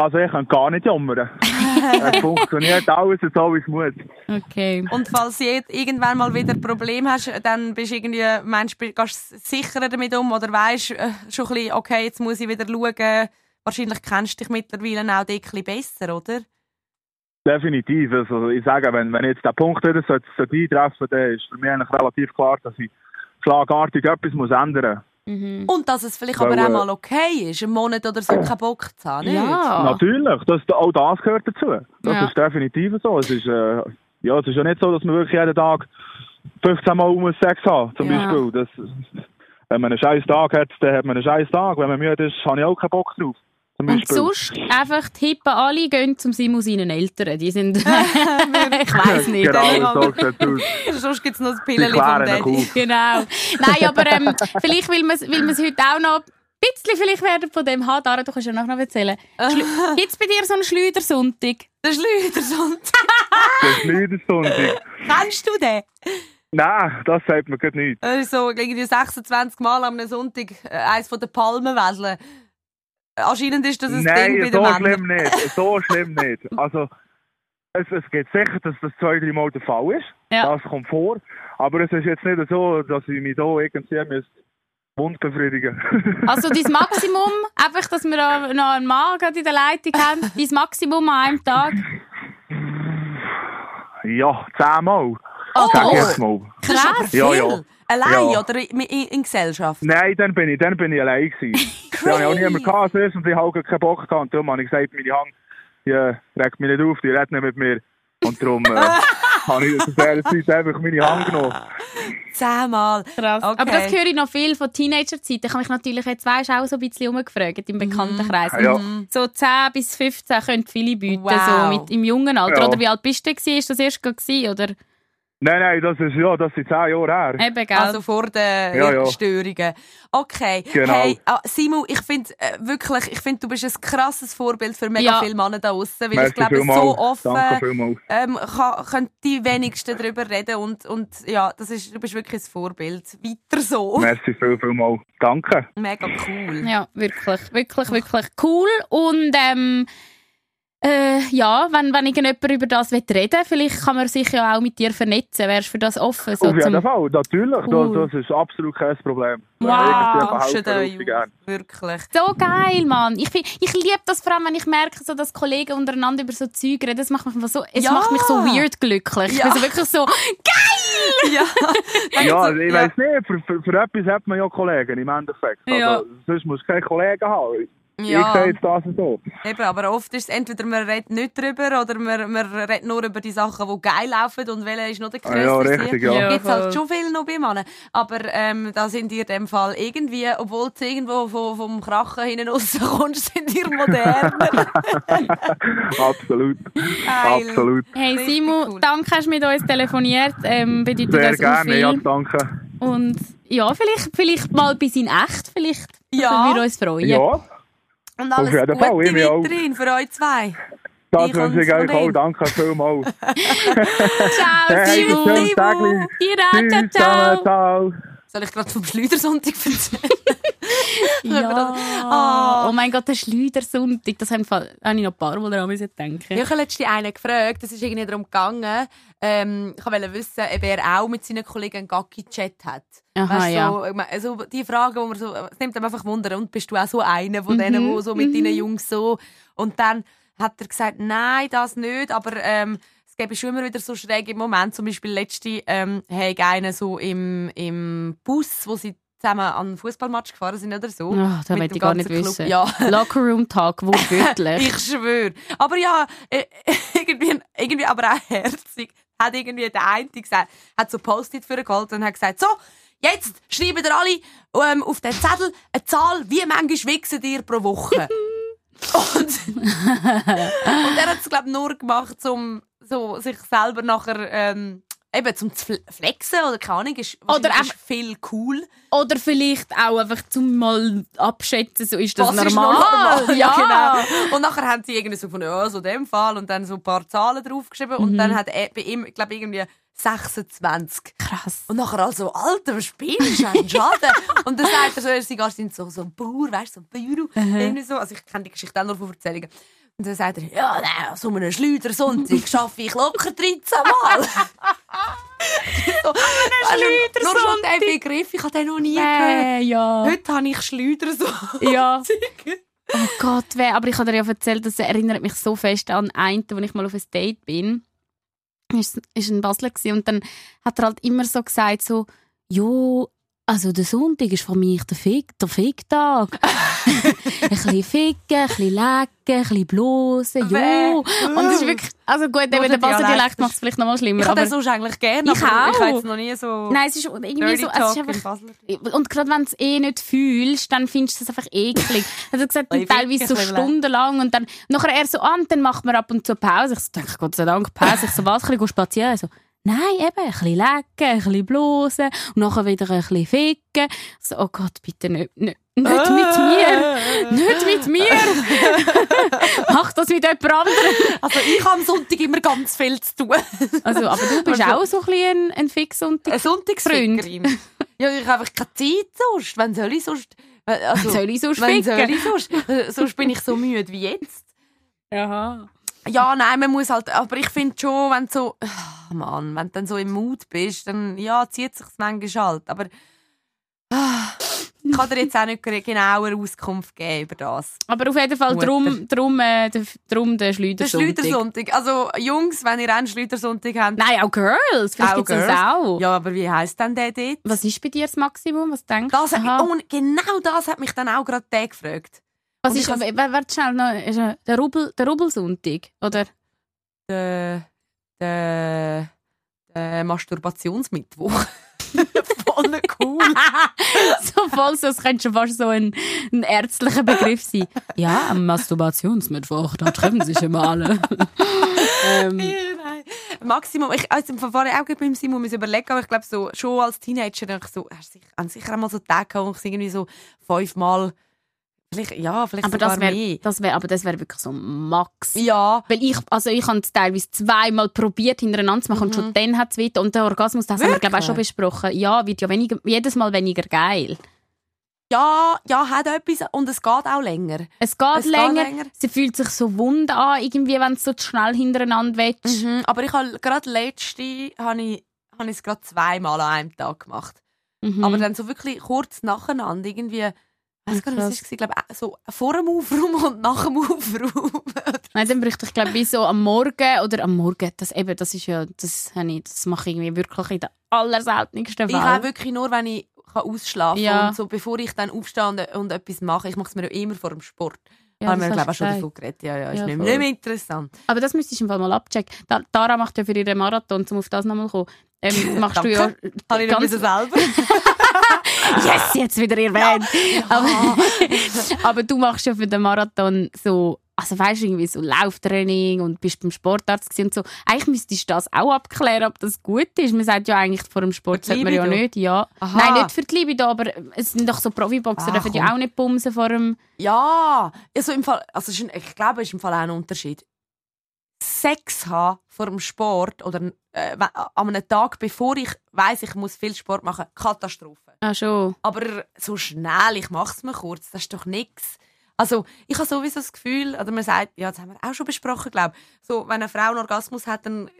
Also ich kann gar nicht jammern. es funktioniert alles so, wie es muss. Okay. Und falls du irgendwann mal wieder ein Problem hast, dann bist du irgendwie, meinst du, gehst du sicherer damit um oder weißt äh, schon ein bisschen, okay, jetzt muss ich wieder schauen. Wahrscheinlich kennst du dich mittlerweile auch ein bisschen besser, oder? Definitiv. Also ich sage, wenn, wenn jetzt der Punkt wieder sollte, sollte eintreffen dann ist für mich eigentlich relativ klar, dass ich schlagartig etwas muss ändern Mhm. Und dass es vielleicht Weil, aber auch äh, mal okay ist, einen Monat oder so keinen Bock zu haben, nicht? Ja. Natürlich, das, auch das gehört dazu. Das Ja. ist definitiv so. Es ist, äh, ja, es ist ja nicht so, dass man wirklich jeden Tag 15 Mal muss Sex haben zum Ja. Beispiel. Das, wenn man einen scheiß Tag hat, dann hat man einen scheiß Tag. Wenn man müde ist, habe ich auch keinen Bock drauf. Und sonst einfach die Hippen alle gehen zum Simon seinen Eltern. Die sind, ich weiß nicht. Genau, so. Sonst gibt es noch das Pillen vom Daddy. Genau. Nein, aber ähm, vielleicht will man es will man's heute auch noch ein bisschen vielleicht werden von dem haben. Dara, du kannst ja nachher noch erzählen. Gibt es bei dir so einen Schleudersonntag? Der Schleudersonntag. Das ist Liedersonntag. Kennst du den? Nein, das sagt mir gerade nicht. Das ist so irgendwie 26 Mal am Sonntag äh, eins von den Palmen wedeln. Anscheinend ist das ein Ding bei Nein, den so Männern. schlimm nicht. So schlimm nicht. Also, es, es geht sicher, dass das zwei, drei Mal der Fall ist. Ja. Das kommt vor. Aber es ist jetzt nicht so, dass ich mich da irgendwie müsste Wund befriedigen Also dein Maximum, einfach, dass wir noch einen Mann gerade in der Leitung haben, dein Maximum an einem Tag. Ja, zehnmal. Oh, Sag ich jetzt mal. viel. Ja, ja. Allein Ja. oder in, in, in Gesellschaft? Nein, dann bin ich, dann bin ich allein gewesen. Da habe ich auch niemand gehabt sonst und ich habe auch keinen Bock gehabt. Und darum habe ich gesagt, meine Hand, die äh, regt mich nicht auf, die redet nicht mit mir. Und darum äh, habe ich zu dieser Zeit einfach meine Hand genommen. Zehnmal. Krass. Okay. Aber das höre ich noch viel von Teenager-Zeiten. Ich habe mich natürlich jetzt weißt, auch so ein bisschen umgefragt im Bekanntenkreis. Ja. Und So 10 bis 15 können viele bieten, Wow. so mit, im jungen Alter. Ja. Oder wie alt bist du? Gewesen? Ist das erst gerade gewesen, oder? Nein, nein, das ist ja, das sind zehn Jahre her. Eben, gell? Also vor den Ja, ja. Störungen. Okay. Genau. Hey, ah, Simon, ich finde äh, wirklich, ich finde, du bist ein krasses Vorbild für mega Ja. viele Männer da draußen, weil Merci ich glaube, so offen ähm, kann, können die wenigsten darüber reden und, und ja, das ist, du bist wirklich ein Vorbild. Weiter so. Merci viel, vielmals. Danke. Mega cool. Ja, wirklich, wirklich, wirklich cool. Und ähm, äh, ja, wenn, wenn irgendjemand über das reden will, vielleicht kann man sich ja auch mit dir vernetzen. Wärst du für das offen? So Auf jeden zum- Fall, natürlich. Cool. Das, das ist absolut kein Problem. Wow. Helfen. Wirklich. So geil, Mann. Ich, find- ich liebe das vor allem, wenn ich merke, so, dass Kollegen untereinander über so Zeug reden. Das macht mich einfach so, es Ja. macht mich so weird glücklich. Ja. Ich bin so wirklich so, Ja. Ja, Also, also ich weiss nicht, für, für, für etwas hat man ja Kollegen im Endeffekt. Also, Ja. Sonst muss keine Kollegen haben. Ja. Ich sehe jetzt das so. Eben, aber oft ist es entweder man redet nicht drüber oder man, man redet nur über die Sachen, die geil laufen und welcher ist noch der Ah, grösste. ja, richtig, ja. Ja. Gibt es halt schon viel noch bei Männern. Aber ähm, da sind ihr in dem Fall irgendwie, obwohl du irgendwo vom, vom Krachen hinten rauskommst, sind ihr moderner. Absolut. Absolut. hey Simon, danke, hast du mit uns telefoniert. Ähm, bedeutet Sehr das gerne, viel. ja, danke. Und ja, vielleicht, vielleicht mal bis in echt. Vielleicht Ja. würden wir uns freuen. Ja, Und alles jeden Fall, Gute auch. weiterhin für euch zwei. das wünsche ich euch auch. Danke vielmals. Ciao, Hey, ciao, Tschüss zusammen, ciao. ciao. Soll ich gerade vom Schleudersonntag erzählen? Ja. Ah. Oh mein Gott, der Schleudersonntag. Das habe ich habe ich noch ein paar Mal daran denken. Ich habe letztens einen gefragt, es ist irgendwie darum gegangen, ähm, ich wollte wissen, ob er auch mit seinen Kollegen einen Gacki-Chat hat. Aha, Weißt ja. so, also die Frage, wo man so, es nimmt einem einfach Wunder, und bist du auch so einer von Mhm, denen, wo so mit deinen Jungs so, und dann hat er gesagt, nein, das nicht, aber ähm, gäbe schon immer wieder so schräge Momente, zum Beispiel letzte, ähm, hey, einer so im, im Bus, wo sie zusammen an einen Fußballmatch gefahren sind oder so. Oh, da möchte ich gar nicht ganzen wissen. Club. Ja. Lockerroom-Tag, wortwörtlich. Ich schwöre. Aber ja, äh, irgendwie, irgendwie aber auch herzig. Hat irgendwie der eine gesagt, hat so Post-it für geholt und hat gesagt, so, jetzt schreiben ihr alle ähm, auf den Zettel eine Zahl, wie manchmal wichsen ihr pro Woche. und, und er hat es, glaube nur gemacht, um so sich selber nachher ähm, eben zum zu fl- flexen oder keine Ahnung, ist, Oder ist viel cool. Oder vielleicht auch einfach zum mal abschätzen, so ist das Was ist normal. noch normal? Ja, genau. Und nachher haben sie irgendwie so von, ja, so dem Fall und dann so ein paar Zahlen draufgeschrieben und Mhm. dann hat er bei ihm, ich glaube irgendwie 26. Krass. Und nachher also, Alter, was spielst du? Ein Schaden. und dann sagt er so, er sei so, so ein Bauer, weißt du, so ein Bauer. Irgendwie so. Also ich kenne die Geschichte auch nur von Erzählungen. Und dann sagt er, ja, nein, so einen Schleudersonntag schaffe ich locker 13 Mal. so, Schleudersonntag? Nur schon der Begriff, ich habe den noch nie gehört. Äh, ja. Heute habe ich Schleudersonntag. Ja. Oh Gott, weh. Aber ich habe dir ja erzählt, das erinnert mich so fest an einen, wo ich mal auf ein Date bin. Ist, ist ein Basler gewesen. und dann hat er halt immer so gesagt so, jo, also der Sonntag ist für mich der Fick, der Ficktag. ein bisschen ficken, ein bisschen lecken, ein bisschen blosen, Bäh. jo. Und das ist wirklich, also gut, eben der der Basler Dialekt Dialekt ist- macht es vielleicht noch mal schlimmer. Ich habe den sonst eigentlich gerne, Ich aber ich auch. habe jetzt noch nie so Nein, es ist irgendwie so, es ist in einfach, und gerade wenn du es eh nicht fühlst, dann findest du es einfach eklig. Hat gesagt, teilweise so stundenlang und dann nachher er so an, dann macht man ab und zu Pause. Ich so, denke, Gott sei Dank, Pause. Ich so, was, ein bisschen spazieren? So, nein, eben, ein bisschen lecken, ein bisschen blosen und nachher wieder ein bisschen ficken. So, oh Gott, bitte nicht, nicht, nicht mit mir. Nicht mit mir. Mach das mit jemand anderem. Also ich habe am Sonntag immer ganz viel zu tun. Also, aber du bist Also- auch so ein bisschen ein, ein Fixsonntag. Eine Sonntagsfickerin. ja, ich habe einfach keine Zeit sonst. Wenn soll ich sonst... Also, Soll ich sonst wenn ficken? soll ich sonst? Äh, Sonst bin ich so müde wie jetzt. Aha. Ja, nein, man muss halt... Aber ich finde schon, wenn du so... Ah, Mann, wenn du dann so im Mut bist, dann ja, zieht sich manchmal halt. Aber... ah, ich kann dir jetzt auch nicht genauer Auskunft geben über das. Aber auf jeden Fall Mutter. drum, drum, äh, der, drum der Der Schleudersonntag. Schleudersonntag. Also, Jungs, wenn ihr einen Schleudersonntag habt... Nein, auch Girls. Vielleicht Auch das Girls. auch. Ja, aber wie heisst denn der dort? Was ist bei dir das Maximum? Was denkst Das Aha. und genau das hat mich dann auch gerade der gefragt. Was ist, warte schnell noch, ist äh, der, Rubbel, der Rubbelsonntag? Oder? Der, der, der Masturbationsmittwoch. Voll cool. so voll so, es könnte schon fast so ein, ein ärztlicher Begriff sein. Ja, am Masturbationsmittwoch, da treffen sich immer alle. ähm, Nein. Maximum, ich also im Verfahren auch beim Simon muss überlegen, aber ich glaube so schon als Teenager ich so, hast sicher, habe sicher einmal so Tage gehabt, wo ich irgendwie so fünfmal, vielleicht ja, vielleicht aber sogar das wäre, mehr. das wär, aber das wäre wirklich so Max. Ja, Weil ich, also ich habe es teilweise zweimal probiert, hintereinander zu machen und schon dann hat es weiter. Und der Orgasmus, das haben wir glaube ich auch schon Wirklich? besprochen. Ja, wird ja weniger, jedes Mal weniger geil. ja, ja, hat etwas und es geht auch länger. Es geht, Es geht länger, länger. sie fühlt sich so wund an, irgendwie, wenn du so schnell hintereinander willst. Mhm, aber ich habe gerade letzte, habe ich, habe ich es gerade zweimal an einem Tag gemacht. Mhm. Aber dann so wirklich kurz nacheinander, irgendwie, weiß gar nicht, was es war, ich glaube, so vor dem Aufraum und nach dem Aufraum. Nein, dann bräuchte ich glaube ich so am Morgen oder am Morgen, das eben, das ist ja, das, ich, das mache ich irgendwie wirklich in den allerseltensten ich habe Fällen. wirklich nur, wenn ich kann ausschlafen Ja. kann und so, bevor ich dann aufstehe und, und etwas mache. Ich mache es mir ja immer vor dem Sport. Ja, haben wir, glaube ich, schon davon geredet. Ja, ja, ist Ja, nicht, mehr, nicht mehr interessant. Aber das müsstest du im Fall mal abchecken. Da, Tara macht ja für ihren Marathon, um auf das nochmal zu kommen. Ähm, machst du ja Habe ich ganz, selber? Yes, jetzt wieder erwähnt. Aber, aber du machst ja für den Marathon so, also weißt du, irgendwie so Lauftraining und bist beim Sportarzt und so. Eigentlich müsstest du das auch abklären, ob das gut ist. Man sagt ja eigentlich vor dem Sport sollte man ja nicht, ja. Aha. Nein, nicht für die Libido, aber es sind doch so Profiboxer, Ah, dürfen ja auch nicht bumsen vor dem... Ja, also im Fall, also ich glaube, es ist im Fall auch ein Unterschied. Sex haben vor dem Sport oder äh, an einem Tag, bevor ich weiß, ich muss viel Sport machen, Katastrophe. Ah, schon. Aber so schnell, ich mache es mir kurz, das ist doch nichts. Also ich habe sowieso das Gefühl, oder man sagt, ja, das haben wir auch schon besprochen, glaube so, wenn eine Frau einen Orgasmus hat, dann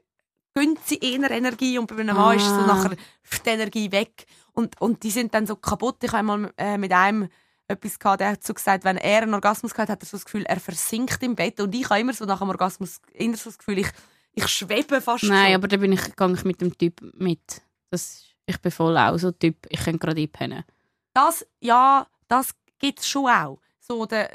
gönnt sie eher Energie und bei einem Mann ist so Ah. nachher die Energie weg und, und die sind dann so kaputt. Ich habe einmal äh, mit einem etwas gehabt, der hat so gesagt, wenn er einen Orgasmus hat, hat er so das Gefühl, er versinkt im Bett und ich habe immer so nach dem Orgasmus immer so das Gefühl, ich, ich schwebe fast Nein, so. aber da bin ich, gehe ich mit dem Typ mit. Das, ich bin voll auch so ein Typ, ich könnte gerade einpennen. Das, ja, das gibt es schon auch. So, der,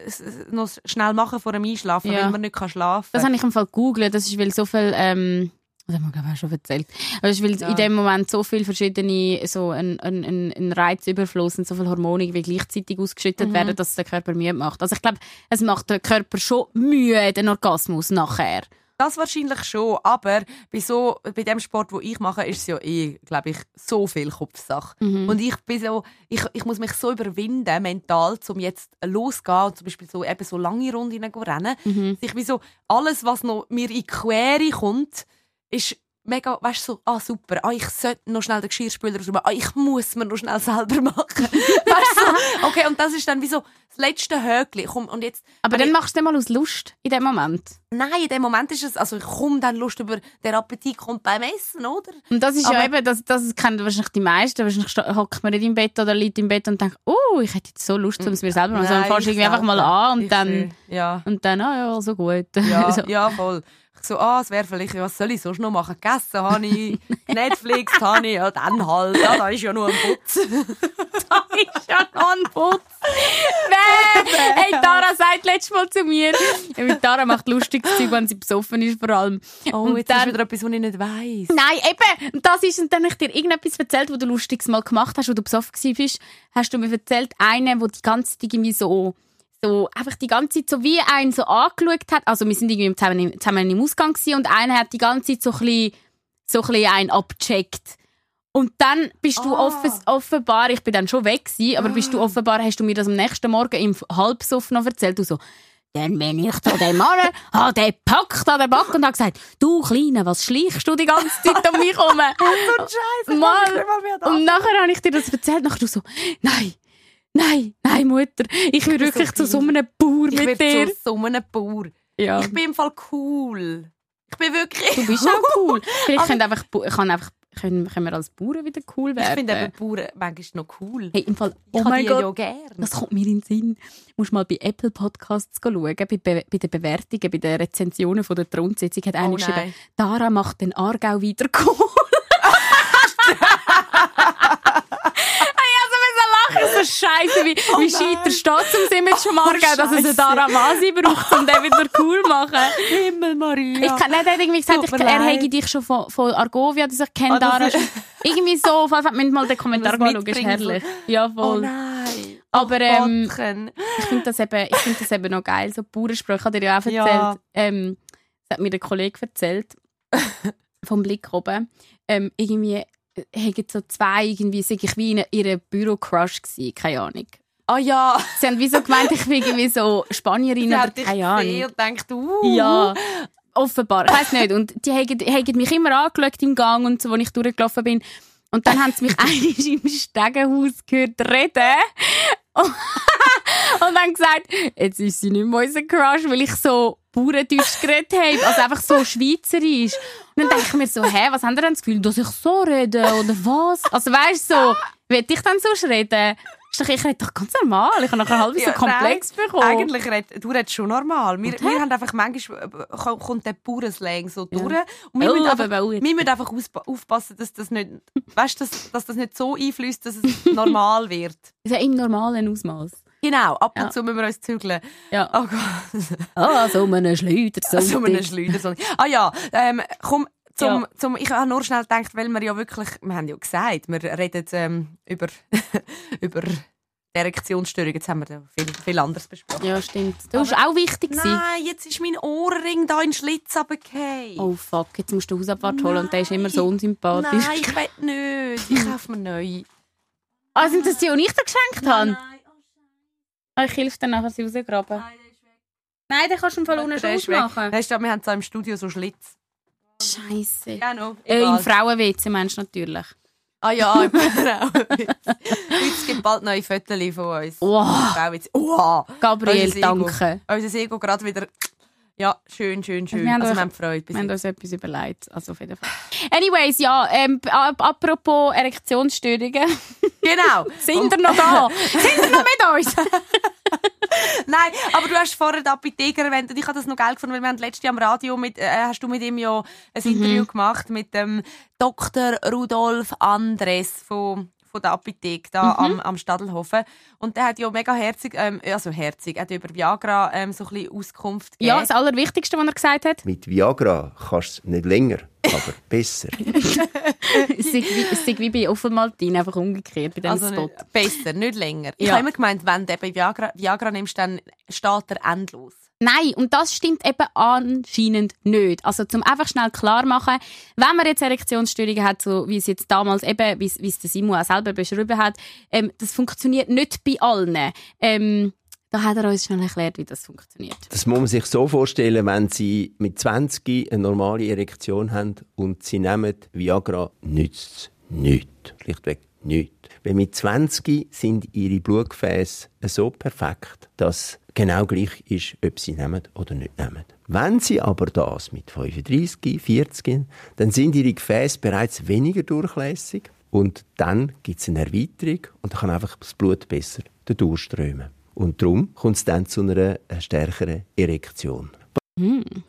noch schnell machen vor dem Einschlafen, Ja. weil man nicht kann schlafen Das habe ich im Fall gegoogelt. Das ist, weil so viel, ähm, das haben wir glaube ich auch schon erzählt. Aber es ist, Ja. in dem Moment so viele verschiedene, so ein, ein, ein, ein Reizüberfluss und so viele Hormone wie gleichzeitig ausgeschüttet Mhm. werden, dass es der Körper müde macht. Also ich glaube, es macht den Körper schon müde, den Orgasmus nachher. Das wahrscheinlich schon, aber bei, so, bei dem Sport, wo ich mache, ist es ja eh, glaube ich, so viel Kopfsache. Mhm. Und ich bin so, ich, ich muss mich so überwinden, mental, um jetzt loszugehen und zum Beispiel so, eben so lange Runden rennen. Mhm. Ich bin so, alles, was noch mir in die Quere kommt, ist mega, weißt du, so, ah super, ah, ich sollte noch schnell den Geschirrspüler rausmachen, ah, ich muss mir noch schnell selber machen. weißt du, so, okay, und das ist dann wie so das letzte Höckli. Komm, und jetzt, Aber dann ich- machst du dann mal aus Lust in dem Moment. Nein, in dem Moment ist es, also ich komme dann Lust über, der Appetit kommt beim Essen, oder? Und das ist ja Aber- eben, das, das kennen wahrscheinlich die meisten. Wahrscheinlich hockt man nicht im Bett oder liegt im Bett und denkt, oh, ich hätte jetzt so Lust, um es mir selber zu machen. Sondern Nein, fährst ich irgendwie einfach mal an und Ich dann, Ja. und dann, ah ja, so gut. Ja, so. ja, voll. Ich so, ah, es wäre vielleicht, was soll ich sonst noch machen? Gegessen habe ich, Netflix habe ich, ja, dann halt. Ja, da ist ja nur ein Putz. ist ja noch ein Putz. Nein! Hey, Tara sagt letztes Mal zu mir, ja, Tara macht lustiges Zeug, wenn sie besoffen ist, vor allem. Oh, Und jetzt dann- ist wieder etwas, was ich nicht weiss. Nein, eben. Und das ist, und dann habe ich dir irgendetwas erzählt, wo du Lustiges mal gemacht hast, wo du besoffen warst. Hast du mir erzählt, einen, der die ganze Zeit irgendwie so, so, einfach die ganze Zeit so wie einen so angeschaut hat. Also, wir sind irgendwie zusammen, zusammen im Ausgang gewesen und einer hat die ganze Zeit so ein bisschen, so ein bisschen einen abgecheckt. Und dann bist du Ah. offen, offenbar, ich bin dann schon weg gewesen, aber bist du offenbar, hast du mir das am nächsten Morgen im Halbsuff noch erzählt, du so, dann bin ich zu dem Mann, hat den gepackt an den Back und hat gesagt, du Kleine, was schleichst du die ganze Zeit um mich herum? Scheiße, Mal. Und nachher habe ich dir das erzählt, nachher du so, nein, nein, nein, Mutter, ich will bin so wirklich zu so einem Bauer Ich mit bin dir. zu so einem Bauer. Ja. Ich bin im Fall cool. Ich bin wirklich... Du bist auch cool. Vielleicht können, einfach, kann einfach, können, können wir als Bauern wieder cool Ich werden. finde eben Bauern manchmal noch cool. hey, im Fall, Ich oh habe mein Gott, ja gern. das kommt mir in den Sinn. Du musst mal bei Apple Podcasts schauen, bei, Be bei den Bewertungen, bei den Rezensionen von der Thronsitzung hat einer Oh geschrieben. Tara macht den Aargau wieder cool. Hey, also wir so scheiße, wie, Oh wie scheiter steht zum Image vom Aargau, dass es eine Scheisse. Dara Masi braucht, um den wieder cool zu machen. Himmel, Maria. Ich kann nicht, irgendwie gesagt, ich, er hätte dich schon von, von Argovia, dass ich kenne das Dara. Irgendwie so, auf jeden Fall, müssen mal den Kommentar Das schauen, ist herrlich. Ja, Oh voll. nein. Aber, ähm, ich finde das, eben- ich find das eben noch geil, so Bauernsprüche. Ich habe dir ja auch erzählt, Ja. ähm, das hat mir der Kollege erzählt, vom Blick oben, ähm, irgendwie haben so zwei, irgendwie, sag ich, wie in ihrem Büro-Crush gewesen, keine Ahnung. Ah ja. Sie haben wie so gemeint, ich bin irgendwie so Spanierin Sie oder keine Ahnung. und denkt, uh. Ja, offenbar. Ich weiß nicht. Und die haben, haben mich immer angeschaut im Gang und so, als ich durchgelaufen bin. Und dann haben sie mich einmal im Stegenhaus gehört reden. Und, und dann gesagt, jetzt ist sie nicht mehr unser Crush, weil ich so Bauerndeutsch geredet habe. Also einfach so schweizerisch. Und dann denke ich mir so, hä, was haben ihr denn das Gefühl, dass ich so rede? Oder was? Also weißt du, so, will ich dann so reden? Ich rede doch ganz normal. Ich habe nachher halb so Ja, komplex bekommen. Eigentlich red, du redest schon normal. Wir, wir haben einfach manchmal äh, ko- kommt der Bauernslang so durch. Und wir Oh, müssen einfach, wir müssen einfach aufpassen, dass das nicht, weißt, dass, dass das nicht so einfließt, dass es normal wird. Ja, im normalen Ausmaß. Genau, ab und Ja. zu müssen wir uns zügeln. Ja. Oh Gott. Ah, so einen Schleuder. So einen Schleuder. Ah ja, ähm, komm, zum, Ja. zum, ich habe nur schnell gedacht, weil wir ja wirklich, wir haben ja gesagt, wir reden ähm, über, über die Erektionsstörung. Jetzt haben wir viel, viel anderes besprochen. Ja, stimmt. Das war auch wichtig. Nein, jetzt ist mein Ohrring da in den Schlitz runtergefallen. Oh fuck, jetzt musst du Hausabwart holen und der ist immer so unsympathisch. Nein, ich will nicht. Ich kaufe mir neu. Ah, sind das die, die ich dir geschenkt habe? Ah, ich helfe dir nachher, sie rausgraben. Nein, den kannst du im Fall unten schon Der ist weg. ausmachen. Weißt du, wir haben so im Studio so Schlitz. Scheiße. Ja, no. Äh, Im. Frauen-WC meinst du natürlich. Ah ja, im Frauenwitz. es gibt bald neue Fotos von uns. Wow. Frauenwitz. Wow. Gabriel, Unser Ego. danke. Unser Ego gerade wieder... Ja, schön, schön, schön. wir haben Also, wir haben Freude. bis Wir haben uns etwas überlegt. Also auf jeden Fall. Anyways, ja, ähm, ap- apropos Erektionsstörungen. Genau. Sind ihr noch da? Sind ihr noch mit uns? Nein, aber du hast vorher den Apotheker erwähnt und ich habe das noch geil gefunden, weil wir haben letztes Jahr am Radio mit, äh, hast du mit ihm ja ein Mhm. Interview gemacht mit dem Dr. Rudolf Andres von von der Apotheke da Mhm. am, am Stadelhofen. Und der hat ja mega herzig, ähm, also herzig, er hat über Viagra ähm, so ein bisschen Auskunft gegeben. ja, das Allerwichtigste, was er gesagt hat. Mit Viagra kannst du es nicht länger, aber besser. Es sei wie, wie bei Offenmaltin, einfach umgekehrt bei diesem also Spot. nicht, besser, nicht länger. Ich Ja. habe immer gemeint, wenn du eben Viagra, Viagra nimmst, dann steht er endlos. Nein, und das stimmt eben anscheinend nicht. Also zum einfach schnell klar machen, wenn man jetzt Erektionsstörungen hat, so wie es jetzt damals eben, wie es, wie es der Simon auch selber beschrieben hat, ähm, das funktioniert nicht bei allen. Ähm, da hat er uns schon erklärt, wie das funktioniert. Das muss man sich so vorstellen, wenn Sie mit 20 eine normale Erektion haben und Sie nehmen Viagra, nützt es nichts. Schlichtweg nichts. Weil mit 20 sind Ihre Blutgefäße so perfekt, dass genau gleich ist, ob Sie nehmen oder nicht nehmen. Wenn Sie aber das mit 35, 40, dann sind Ihre Gefäße bereits weniger durchlässig und dann gibt es eine Erweiterung und dann kann einfach das Blut besser durchströmen. Und darum kommt es dann zu einer äh, stärkeren Erektion.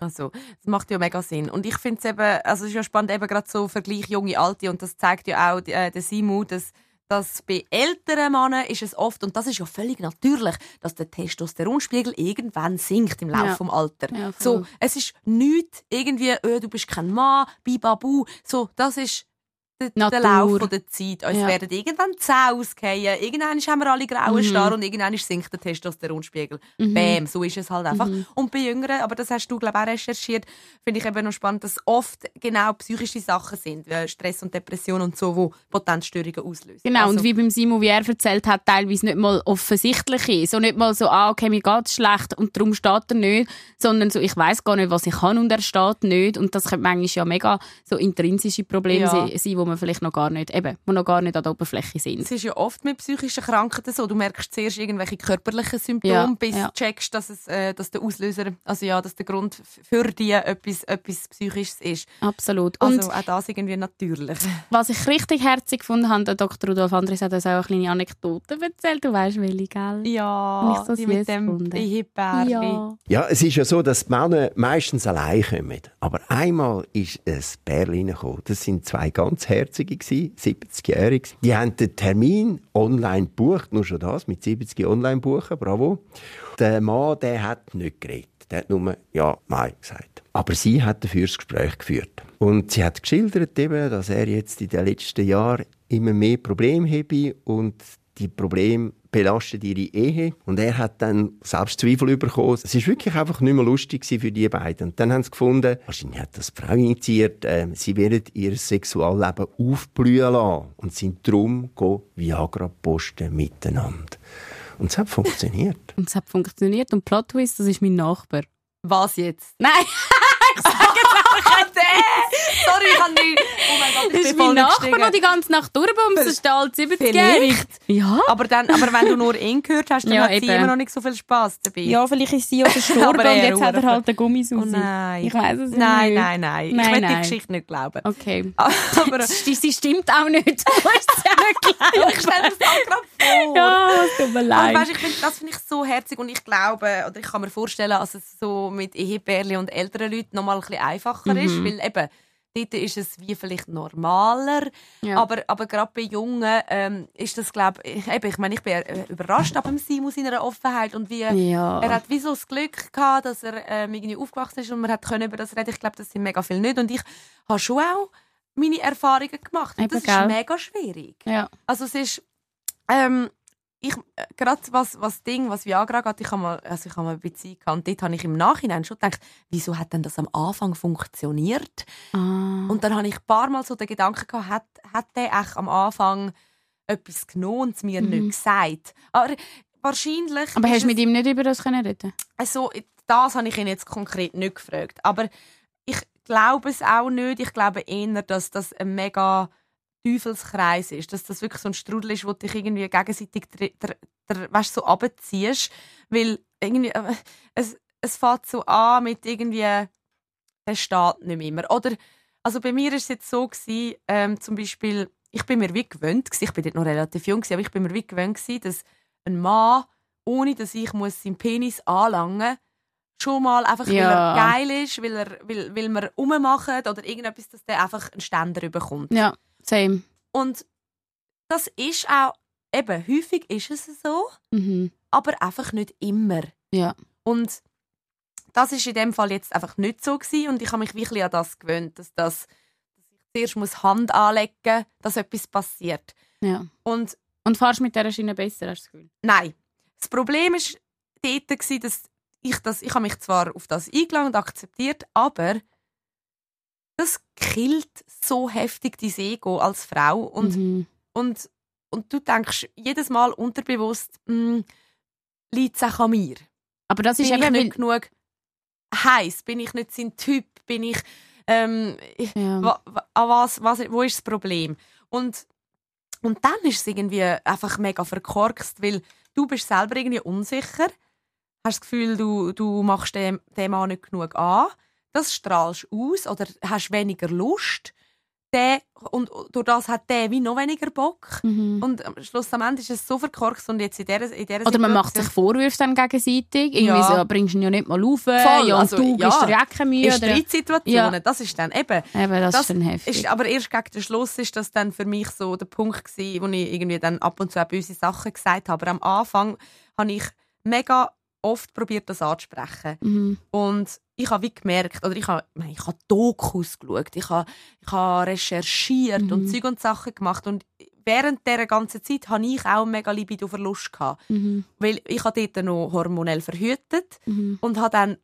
Also, das macht ja mega Sinn. Und ich finde es eben, also es ist ja spannend, eben gerade so Vergleich junge Alte und das zeigt ja auch äh, der Simu, dass dass bei älteren Männern ist es oft, und das ist ja völlig natürlich, dass der Testosteronspiegel irgendwann sinkt im Laufe Ja. vom Alter. Ja, so, es ist nichts irgendwie, äh, du bist kein Mann, bibabu. So, das ist der Natur. Lauf der Zeit. Uns Ja. werden irgendwann die Zähne ausgehen. Irgendwann haben wir alle grauen Mhm. Star und irgendwann sinkt der Testosteronspiegel. Bäm, so ist es halt einfach. Mhm. Und bei Jüngeren, aber das hast du, glaube ich, auch recherchiert, finde ich eben noch spannend, dass oft genau psychische Sachen sind, wie Stress und Depression und so, wo Potenzstörungen auslösen. Genau, Also, und wie beim Simon, wie er erzählt hat, teilweise nicht mal offensichtlich ist. So nicht mal so, ah, okay, mir geht's schlecht und darum steht er nicht, sondern so, ich weiß gar nicht, was ich kann und er steht nicht. Und das können manchmal ja mega so intrinsische Probleme Ja. sein, die man vielleicht noch gar nicht, eben, die noch gar nicht an der Oberfläche sind. Es ist ja oft mit psychischen Krankheiten so. Du merkst zuerst irgendwelche körperlichen Symptome, Ja, bis ja. du checkst, dass, es, äh, dass der Auslöser, also ja, dass der Grund für die etwas, etwas Psychisches ist. Absolut. Und Also auch das irgendwie natürlich. was ich richtig herzig gefunden habe, der Dr. Rudolf Andres hat uns auch eine kleine Anekdote erzählt. Du weißt, welche, gell? Ja, Habe ich so die mit dem. Hipperli. Ja. Ja, es ist ja so, dass die Männer meistens allein kommen. Aber einmal ist ein Pärchen reingekommen. Das sind zwei ganz Herzige, gewesen, 70-Jährige. Die haben den Termin online gebucht. Nur schon das, mit 70 online buchen. Bravo. Der Mann, der hat nicht geredet. Der hat nur «Ja, nein» gesagt. Aber sie hat dafür das Gespräch geführt. Und sie hat geschildert, eben, dass er jetzt in den letzten Jahren immer mehr Probleme habe und die Probleme belasten ihre Ehe. Und er hat dann Selbstzweifel bekommen. Es ist wirklich einfach nicht mehr lustig für die beiden. Und dann haben sie gefunden, wahrscheinlich hat das die Frau initiiert, äh, sie werden ihr Sexualleben aufblühen lassen. Und sind darum go Viagra posten miteinander. Und es hat funktioniert. Und es hat funktioniert. Und Plot Twist, das ist mein Nachbar. Was jetzt? Nein, Sorry, ich kann nicht. Oh mein Gott, ich das ist mein Nachbar, der die ganze Nacht durchbumst. Ist alt 70-Jährige. Vielleicht. Ja. Aber, dann, aber wenn du nur ihn gehört hast, dann Ja, hat sie eben. immer noch nicht so viel Spass dabei. Ja, vielleicht ist sie verstorben Aber und jetzt hat er halt den Gummis Oh nein. Ich weiß es nein, nicht. nein, nein, Ich Nein, will die nein. Geschichte nicht glauben. Okay. Aber Sie, sie stimmt auch nicht. Du musst es ja nicht glauben. ich stelle mir das auch gerade vor. Ja, es tut mir Aber leid. weißt, ich find, das finde ich so herzig und ich glaube, oder ich kann mir vorstellen, dass es so mit Ehepärchen und älteren Leuten noch mal ein bisschen einfacher ist, Mhm. weil eben, dort ist es wie vielleicht normaler, Ja. aber, aber gerade bei Jungen ähm, ist das, glaube ich, eben, ich meine, ich bin äh, überrascht ab dem Simon seiner Offenheit und wie ja. er hat wie so das Glück gehabt, dass er ähm, irgendwie aufgewachsen ist und man hat können über das reden. Ich glaube, das sind mega viele nicht und ich habe schon auch meine Erfahrungen gemacht. Und Eben, das ist gell? mega schwierig. ja. Also es ist ähm, ich äh, gerade was was Ding was Viagra geht, ich habe mal also ich habe mal eine Beziehung gehabt und dort habe ich im Nachhinein schon gedacht, wieso hat denn das am Anfang funktioniert? Ah. Und dann habe ich ein paar Mal so den Gedanken gehabt, hat hat der echt am Anfang etwas genommen und es mir Mhm. nicht gesagt. Aber wahrscheinlich Aber hast du mit ihm nicht über das können reden? also, das habe ich ihn jetzt konkret nicht gefragt. Aber ich glaube es auch nicht. Ich glaube eher, dass das ein mega Teufelskreis ist. Dass das wirklich so ein Strudel ist, wo du dich irgendwie gegenseitig weißt, so abziehst. Weil irgendwie, äh, es, es fängt so an mit irgendwie, der steht nicht mehr immer. Oder, also bei mir war es jetzt so, gewesen, ähm, zum Beispiel, ich bin mir wie gewöhnt, gewesen, ich bin dort noch relativ jung, gewesen, aber ich bin mir wie gewöhnt, gewesen, dass ein Mann, ohne dass ich muss seinen Penis anlangen schon mal einfach, weil Ja. er geil ist, weil, er, weil, weil wir rummachen oder irgendetwas, dass der einfach einen Ständer bekommt. Ja, same. Und das ist auch, eben, häufig ist es so, Mhm. aber einfach nicht immer. Ja. Und das ist in dem Fall jetzt einfach nicht so gewesen und ich habe mich wirklich an das gewöhnt, dass, das, dass ich zuerst muss Hand anlegen muss, dass etwas passiert. ja. Und Und fahrst mit dieser Schiene besser, hast du das Gefühl? nein, das Problem ist dort dass ich, das, ich habe mich zwar auf das eingeladen und akzeptiert, aber das killt so heftig dein Ego als Frau und, Mhm. und, und du denkst jedes Mal unterbewusst, hm, liegt es auch an mir? Aber das ist bin ich nicht genug heiß? Bin ich nicht sein Typ? Bin ich, ähm, ja. wa, wa, was, was, wo ist das Problem? Und, und dann ist es irgendwie einfach mega verkorkst, weil du bist selber irgendwie unsicher, hast das Gefühl, du, du machst dem, dem Mann nicht genug an, das strahlst aus oder hast weniger Lust. Der, und durch das hat der wie noch weniger Bock. Mhm. Und am Schluss am Ende ist es so verkorkst und jetzt in dieser, in dieser Oder man macht sich Vorwürfe dann gegenseitig. Irgendwie Ja. so, bringst du ihn ja nicht mal auf. Voll, ja, und also, du ja. gibst dir ja keine Mühe. in Streitsituationen, Ja. das ist dann eben eben, das, Das ist dann heftig. Ist, aber erst gegen den Schluss ist das dann für mich so der Punkt gewesen, wo ich irgendwie dann ab und zu auch böse Sachen gesagt habe. Aber am Anfang habe ich mega oft probiert, das anzusprechen. mhm. Und ich habe wie gemerkt, oder ich habe, ich habe Dokus geschaut, ich habe, ich habe recherchiert Mhm. und Zeug und Sachen gemacht. Und während dieser ganzen Zeit hatte ich auch mega Libido-Verlust. Mhm. Weil ich habe dort noch hormonell verhütet Mhm. und habe dann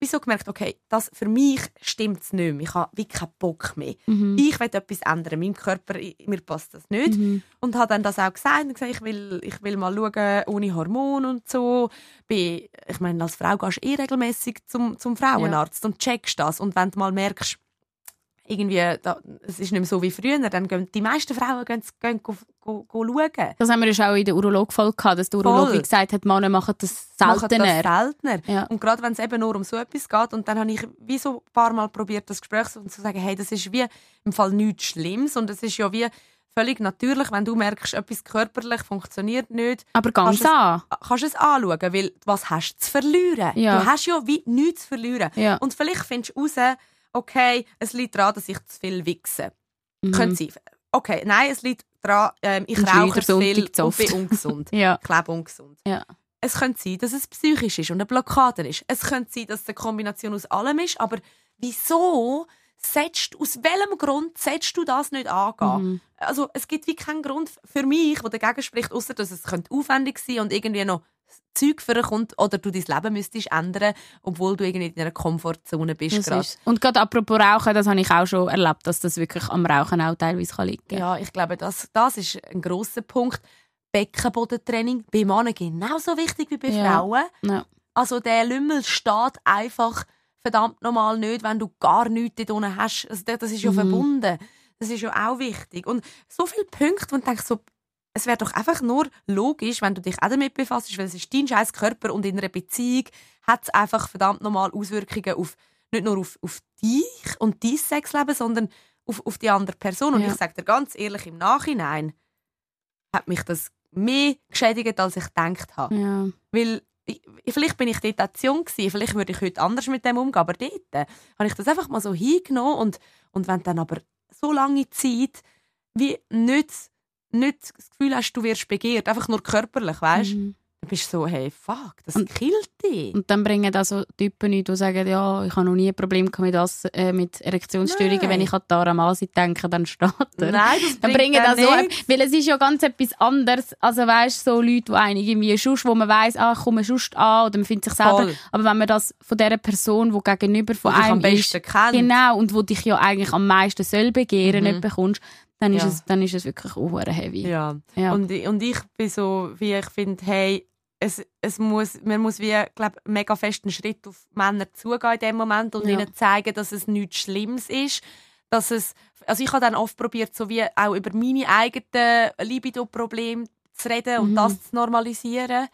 wieso gemerkt, okay, das für mich stimmt es nicht mehr. Ich habe wie keinen Bock mehr. Mhm. Ich will etwas ändern. Meinem Körper, mir passt das nicht. Mhm. Und habe dann das auch gesagt und gesagt, ich will, ich will mal schauen, ohne Hormone und so. Bin, ich meine, als Frau gehst du eh regelmäßig zum, zum Frauenarzt und checkst das. Und wenn du mal merkst, irgendwie, da, es ist nicht mehr so wie früher, dann gehen die meisten Frauen gehen, gehen, go, go schauen. Das haben wir ja auch in der Urolog-Folge gehabt, dass der. Urologe gesagt hat, Männer machen das Machen seltener. Das seltener. Ja. Und gerade wenn es eben nur um so etwas geht, und dann habe ich wie so ein paar Mal probiert, das Gespräch zu sagen, hey, das ist wie im Fall nichts Schlimmes und es ist ja wie völlig natürlich, wenn du merkst, etwas körperlich funktioniert nicht, Aber ganz Kannst du es- an. kannst es anschauen, weil was hast du zu verlieren? Ja. Du hast ja wie nichts zu verlieren. Ja. Und vielleicht findest du raus, okay, es liegt daran, dass ich zu viel wichse. Mhm. Könnte sein. Okay, nein, es liegt daran, ähm, ich Ein rauche zu viel und bin ungesund. Ja. Ich lebe ungesund. Ja. Es könnte sein, dass es psychisch ist und eine Blockade ist. Es könnte sein, dass es eine Kombination aus allem ist. Aber wieso setzt, aus welchem Grund setzt du das nicht angehen? Mhm. Also es gibt wie keinen Grund für mich, der dagegen spricht, außer dass es könnte aufwendig sein und irgendwie noch Zeug für kommt oder du dein Leben müsstest ändern, obwohl du irgendwie in einer Komfortzone bist ist. Und gerade apropos Rauchen, das habe ich auch schon erlebt, dass das wirklich am Rauchen auch teilweise kann liegen kann. Ja, ich glaube, das, das ist ein grosser Punkt. Beckenbodentraining bei Männern genauso wichtig wie bei. Frauen. Ja. Also der Lümmel steht einfach verdammt normal nicht, wenn du gar nichts dort unten hast. Also das das ist ja Mhm. verbunden. Das ist ja auch wichtig. Und so viele Punkte, wo du denkst, so, es wäre doch einfach nur logisch, wenn du dich auch damit befasst, weil es ist dein scheiß Körper und in einer Beziehung hat es einfach verdammt normal Auswirkungen auf, nicht nur auf, auf dich und dein Sexleben, sondern auf, auf die andere Person. Und Ja. ich sage dir ganz ehrlich, im Nachhinein hat mich das mehr geschädigt, als ich gedacht habe. Ja. Weil ich, vielleicht bin ich dort auch zu jung gewesen, vielleicht würde ich heute anders mit dem umgehen, aber dort äh, habe ich das einfach mal so hingenommen und, und wenn dann aber so lange Zeit wie nicht, nicht das Gefühl hast, du wirst begehrt, einfach nur körperlich, weißt Mhm. dann bist du so, hey, fuck, das Und- killt dich. Und dann bringen da so Typen nicht, die sagen, ja, ich habe noch nie ein Problem mit, das, äh, mit Erektionsstörungen. Nein. Wenn ich an Tara Masi denke, dann steht er. Nein, das Dann bringen das so, weil es ist ja ganz etwas anderes, also weißt so Leute, die einen irgendwie sonst, wo man weiss, ah, ich komme sonst an oder man findet sich selber, Voll. aber wenn man das von dieser Person, die gegenüber von Die einem am besten ist, kennt. genau, und wo dich ja eigentlich am meisten soll begehren, Mhm. nicht bekommst, dann ist, Ja. es, dann ist es wirklich auch heavy. Ja. Ja. Und, ich- und ich bin so, wie ich finde, hey, es, es muss, man muss wie, glaub, mega fest einen Schritt auf Männer zugehen in dem Moment und Ja. ihnen zeigen, dass es nichts Schlimmes ist. Dass es, also ich habe dann oft probiert, so wie auch über meine eigenen Libido-Probleme zu reden und Mhm. das zu normalisieren,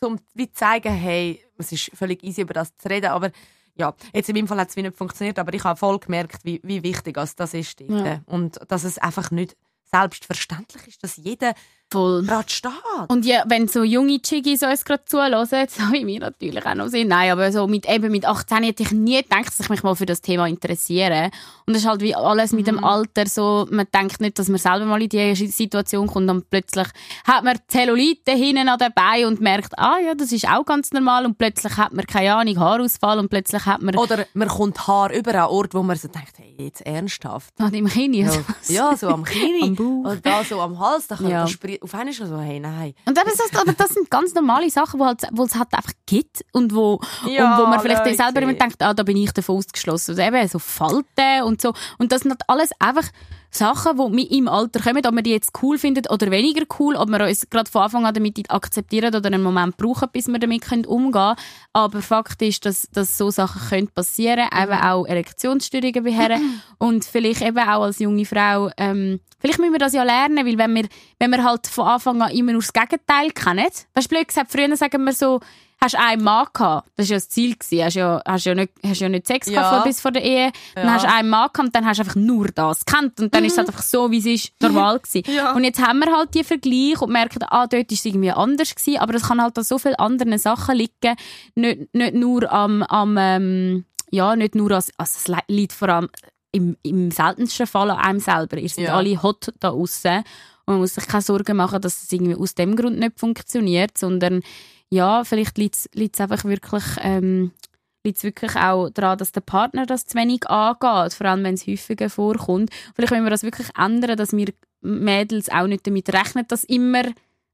um wie zu zeigen, hey, es ist völlig easy, über das zu reden, aber ja, jetzt in meinem Fall hat es wie nicht funktioniert, aber ich habe voll gemerkt, wie, wie wichtig das ist. Ja. Und dass es einfach nicht selbstverständlich ist, dass jeder Voll. gerade steht. Und ja, wenn so junge Chiggis uns gerade zuhören, so wie wir natürlich auch noch sind, nein, aber so mit, eben mit 18 hätte ich nie gedacht, dass ich mich mal für das Thema interessiere. Und das ist halt wie alles mit Mhm. dem Alter so, man denkt nicht, dass man selber mal in diese Situation kommt und plötzlich hat man Zellulite hinten an dabei und merkt, ah ja, das ist auch ganz normal und plötzlich hat man, keine Ahnung, Haarausfall und plötzlich hat man... Oder man kommt Haar über an Ort, wo man so denkt, hey, jetzt ernsthaft. An deinem Knie. Ja, ja so am Knie. Am Bauch. Und da so am Hals. Da kann Ja. Auf einmal schon so, hey, nein. Und eben, das, aber das sind ganz normale Sachen, wo, halt, wo es halt einfach gibt und wo, Ja, und wo man vielleicht selber immer denkt, ah, da bin ich davon ausgeschlossen. Also eben so Falten und so. Und das sind halt alles einfach Sachen, die mit im Alter kommen, ob man die jetzt cool findet oder weniger cool, ob wir uns gerade von Anfang an damit akzeptieren oder einen Moment brauchen, bis wir damit können umgehen können. Aber Fakt ist, dass, dass so Sachen können passieren können, eben auch Erektionsstörungen bei Herren und vielleicht eben auch als junge Frau, ähm, vielleicht müssen wir das ja lernen, weil wenn wir, wenn wir halt von Anfang an immer nur das Gegenteil kennen, weißt du, blöd gesagt, früher sagen wir so, hast du einen Mann gehabt, das war ja das Ziel, gewesen. hast ja, hast ja nicht, hast ja nicht Sex Ja. gehabt vor, bis vor der Ehe, dann Ja. hast du einen Mann gehabt und dann hast du einfach nur das gekannt und dann ist es halt einfach so, wie es ist, normal gewesen. Ja. Und jetzt haben wir halt die Vergleich und merken, ah, dort ist es irgendwie anders gewesen, aber es kann halt an so vielen anderen Sachen liegen, nicht, nicht nur am, am ähm, ja, nicht nur als, also es li- liegt vor allem im, im seltensten Fall an einem selber. Ihr seid Ja. alle hot da außen und man muss sich keine Sorgen machen, dass es irgendwie aus dem Grund nicht funktioniert, sondern ja, vielleicht liegt es einfach wirklich, ähm, liegt's wirklich auch daran, dass der Partner das zu wenig angeht, vor allem wenn es häufiger vorkommt. Vielleicht müssen wir das wirklich ändern, dass wir Mädels auch nicht damit rechnen, dass immer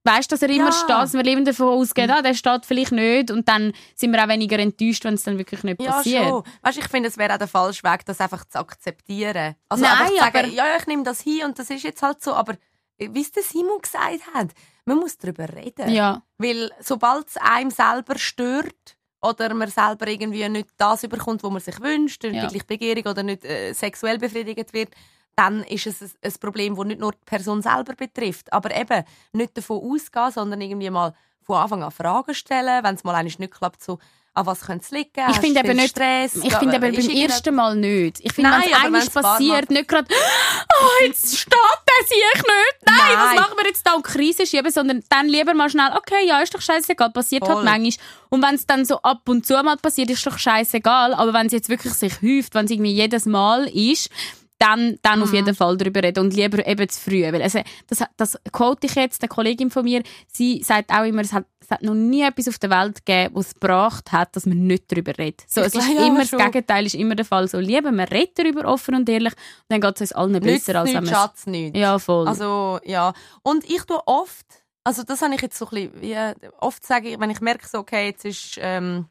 Weißt dass er immer Ja. steht, dass wir leben davon ausgehen, ah, der steht vielleicht nicht und dann sind wir auch weniger enttäuscht, wenn es dann wirklich nicht Ja, passiert. schon. Weißt, ich finde, es wäre auch der falsche Weg, das einfach zu akzeptieren. Also Nein, einfach zu sagen, aber- ja, ja, ich nehme das hin und das ist jetzt halt so. Aber äh, wie es der Simon gesagt hat, man muss darüber reden. Ja. Weil sobald es einem selber stört oder man selber irgendwie nicht das überkommt, was man sich wünscht, nicht Ja. wirklich begierig oder nicht äh, sexuell befriedigt wird, dann ist es ein, ein Problem, das nicht nur die Person selber betrifft. Aber eben nicht davon ausgehen, sondern irgendwie mal von Anfang an Fragen stellen, wenn es mal eigentlich nicht klappt, so, an was könnte es liegen? Ich finde eben nicht, Stress? ich finde eben beim ersten Mal nicht. Ich finde, wenn es passiert, nicht gerade, oh, jetzt steht der sich nicht. Nein, Nein. was machen wir jetzt da und Krise schieben, sondern dann lieber mal schnell, okay, ja, ist doch scheißegal, passiert Voll. halt manchmal. Und wenn es dann so ab und zu mal passiert, ist doch scheißegal. Aber wenn es jetzt wirklich sich häuft, wenn es irgendwie jedes Mal ist, dann, dann auf Mhm. jeden Fall darüber reden und lieber eben zu früh. Weil also, das, das quote ich jetzt, eine Kollegin von mir, sie sagt auch immer, es hat, es hat noch nie etwas auf der Welt gegeben, was es gebracht hat, dass man nicht darüber redet. So, Ich es ist immer das Gegenteil, ist immer der Fall. So, lieber man redet darüber offen und ehrlich, und dann geht es uns allen Nützt besser, als wenn Schatz nichts. Ja, voll. Also, ja. Und ich tue oft, also das habe ich jetzt so ein bisschen, wie, oft sage ich, wenn ich merke, so, okay, jetzt ist ähm,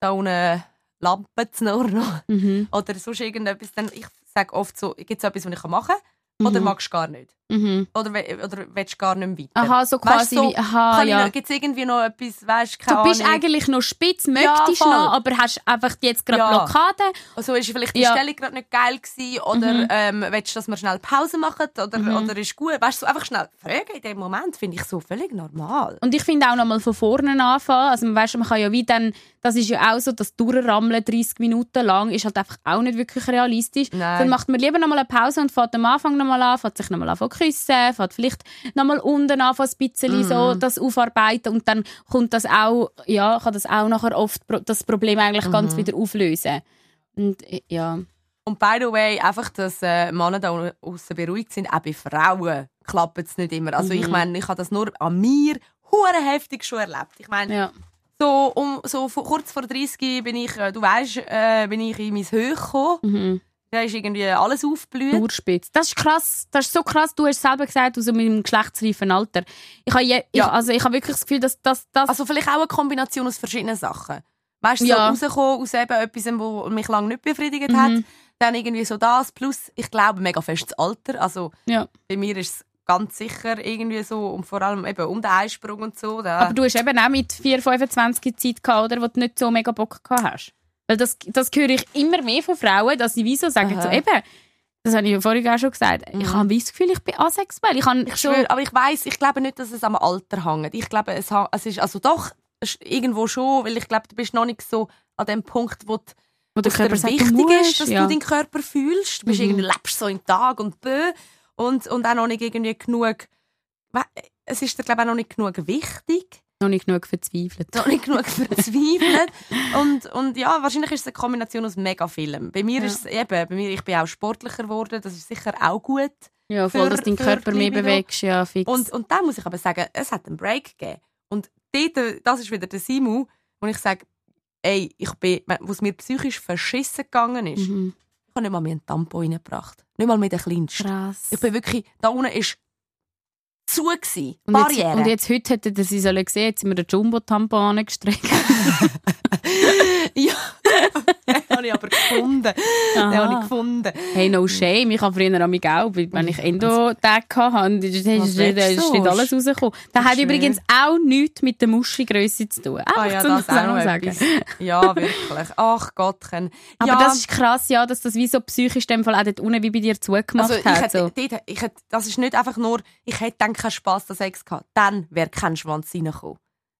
da unten Lampe zu nur noch mhm. oder sonst irgendetwas, dann ich sage oft so, gibt es etwas, was ich machen kann oder Mhm. magst du gar nicht? Mhm. Oder, oder willst du gar nicht mehr weiter? Aha, so Weißt quasi du, so, wie, aha, Kann ja. Gibt es irgendwie noch etwas, weißt du, Du bist Ahnung. eigentlich noch spitz, Ja, möchtest voll. noch, aber hast einfach jetzt gerade Ja. Blockade. Also ist vielleicht die Ja. Stellung gerade nicht geil gewesen oder Mhm. ähm, willst du, dass wir schnell Pause machen oder, Mhm. oder ist gut? Weißt du, so einfach schnell fragen in dem Moment finde ich so völlig normal. Und ich finde auch noch mal von vorne anfangen. Also man weiss, man kann ja wie dann, das ist ja auch so, das Durchrammeln 30 Minuten lang ist halt einfach auch nicht wirklich realistisch. Nein. Dann macht man lieber noch mal eine Pause und fährt am Anfang noch mal an, fährt sich noch mal an küssen, fährt vielleicht noch mal unten an ein bisschen so Mhm. das aufarbeiten und dann kommt das auch, ja, kann das auch nachher oft das Problem eigentlich ganz Mhm. wieder auflösen. Und äh, ja. Und by the way, einfach, dass äh, Männer da außen beruhigt sind, auch bei Frauen klappt es nicht immer. Also ich Mhm. meine, ich habe das nur an mir hure heftig schon erlebt. Ich meine, ja. so, um, so kurz vor 30 bin ich, äh, du weißt, äh, bin ich in mein Höch gekommen. Da ist irgendwie alles aufgeblüht. Urspitz. Das ist krass. Das ist so krass. Du hast selber gesagt, aus meinem geschlechtsreifen Alter. Ich habe, je, ich, Ja. also ich habe wirklich das Gefühl, dass das, das Also vielleicht auch eine Kombination aus verschiedenen Sachen. Weißt du, Ja. so rauskommen aus eben etwas, was mich lange nicht befriedigt Mhm. hat. Dann irgendwie so das. Plus, ich glaube, mega festes Alter. Also ja. bei mir ist es ganz sicher irgendwie so. Und vor allem eben um den Einsprung und so. Da. Aber du hast eben auch mit 4, 25 Zeit gehabt, oder, wo du nicht so mega Bock gehabt hast. Weil das, das höre ich immer mehr von Frauen, dass sie wieso sagen, Aha. so eben, das habe ich ja vorhin auch schon gesagt, ich Mhm. habe wie das Gefühl, ich bin asexuell. Ich, habe, Ich schwöre, aber ich weiß, ich glaube nicht, dass es am Alter hängt. Ich glaube, es, es ist also doch irgendwo schon, weil ich glaube, du bist noch nicht so an dem Punkt, wo, die- wo der Körper sagt, wichtig du musst, ist, dass ja. du deinen Körper fühlst. Du bist Mhm. irgendwie lebst so im Tag und bö und und auch noch nicht irgendwie genug. Es ist dir glaube ich auch noch nicht genug wichtig, noch nicht genug verzweifelt. noch nicht genug verzweifelt und und ja, wahrscheinlich ist es eine Kombination aus mega vielem. Bei mir Ja. ist es eben, bei mir ich bin auch sportlicher geworden, das ist sicher auch gut. Ja, voll, für- dass dein Körper mehr bewegst, ja, fix. Und, und dann muss ich aber sagen, es hat einen Break gegeben. Und dort, das ist wieder der Simu, wo ich sage, ey, ich bin, wo es mir psychisch verschissen gegangen ist. mhm. Ich habe nicht mal mehr einen Tampon reingebracht. Nicht mal mit den kleinsten. Krass. Ich bin wirklich, da unten ist zu gewesen. und, jetzt, Barriere. und jetzt heute hätten ihr sie sollen sehen, jetzt sind wir den Jumbo-Tampon angestreckt. ja, habe ich aber gefunden. Den Aha. habe ich gefunden. Hey, no shame. Ich habe früher an mich auch, wenn ich Endo-Tag hatte, ist ist- ist nicht alles rausgekommen. Das hat schön. übrigens auch nichts mit der Muschigrösse zu tun. Einfach Ah ja, das auch sagen. Ja, wirklich. Ach Gottchen. Aber ja, das ist krass, ja, dass das wie so psychisch in dem Fall auch dort unten wie bei dir zugemacht also hat. hätte, So. dort, ich hätte, das ist nicht einfach nur, ich hätte dann keinen Spass an Sex gehabt. Dann wäre kein Schwanz reingekommen.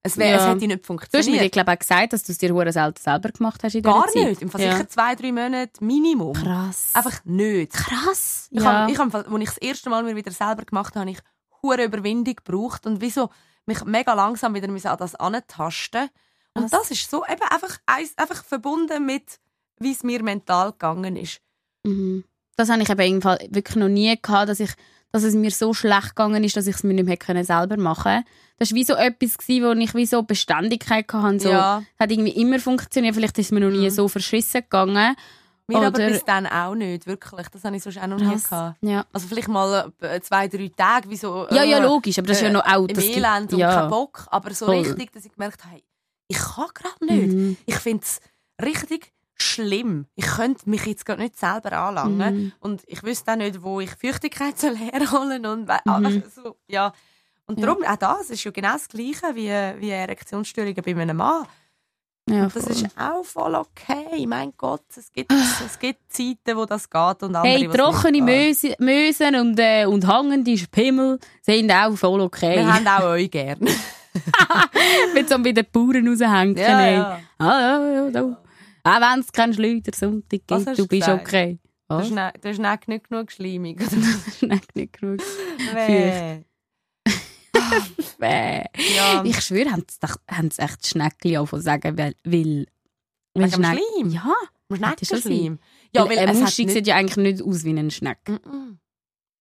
Es, wär, Ja. es hätte nicht Du hast mir, funktioniert. ich glaube, auch gesagt, dass du es dir hure selten selber gemacht hast in Gar Zeit. nicht. Im Fall sicher Ja. zwei, drei Monate Minimum. Krass. Einfach nicht. krass. Ich ja. habe, ich habe, als ich das erste Mal mir wieder selber gemacht habe, habe ich hure Überwindung gebraucht und wieso mich mega langsam wieder an das antasten. Und das ist so eben einfach, einfach verbunden mit, wie es mir mental gegangen ist. Mhm. Das habe ich eben wirklich noch nie gehabt, dass, ich, dass es mir so schlecht gegangen ist, dass ich es mir nicht mehr können selber machen konnte. Das war wie so etwas, gewesen, wo ich wie so Beständigkeit hatte. So, Ja. Hat irgendwie immer funktioniert. Vielleicht ist es mir noch nie Mhm. so verschissen gegangen. Mir aber Oder- bis dann auch nicht, wirklich. Das habe ich sonst auch noch nie gehabt. Ja. Also vielleicht mal äh, zwei, drei Tage, wie so... ja, ja, äh, logisch. Aber das ist ja noch auch... Im das gibt- Elend und ja. kein Bock. Aber so Voll. richtig, dass ich gemerkt habe, ich kann gerade nicht. Mhm. Ich finde es richtig schlimm. Ich könnte mich jetzt gerade nicht selber anlangen. Mhm. Und ich wüsste auch nicht, wo ich Feuchtigkeit soll herholen und we- Mhm. so, ja. Und Ja. darum, auch das ist ja genau das Gleiche wie, wie Erektionsstörungen bei einem Mann. Ja, Das ist auch voll okay. Mein Gott, es gibt, es gibt Zeiten, wo das geht und andere, Hey, trockene. Möse, Mösen und, äh, und hangende Pimmel sind auch voll okay. Wir haben auch euch gern. Wenn so bei den Bauern raushängen. Ja, ja. Ah, ja, ja, da. Auch wenn es keinen Schleudersonntag Was gibt, du bist gesagt? okay. Was? hast ne- du hast nicht- nicht genug schleimig. Nein, nicht genug. Weh. Bäh. Ja. Ich schwöre, haben sie echt Schneckli auch von sagen, weil... weil weil Wegen Schneck- Schleim? Ja. Schnecken schon Schleim. Ja, weil eine es hat Muschig nicht- sieht ja eigentlich nicht aus wie ein Schneck. Mm-mm.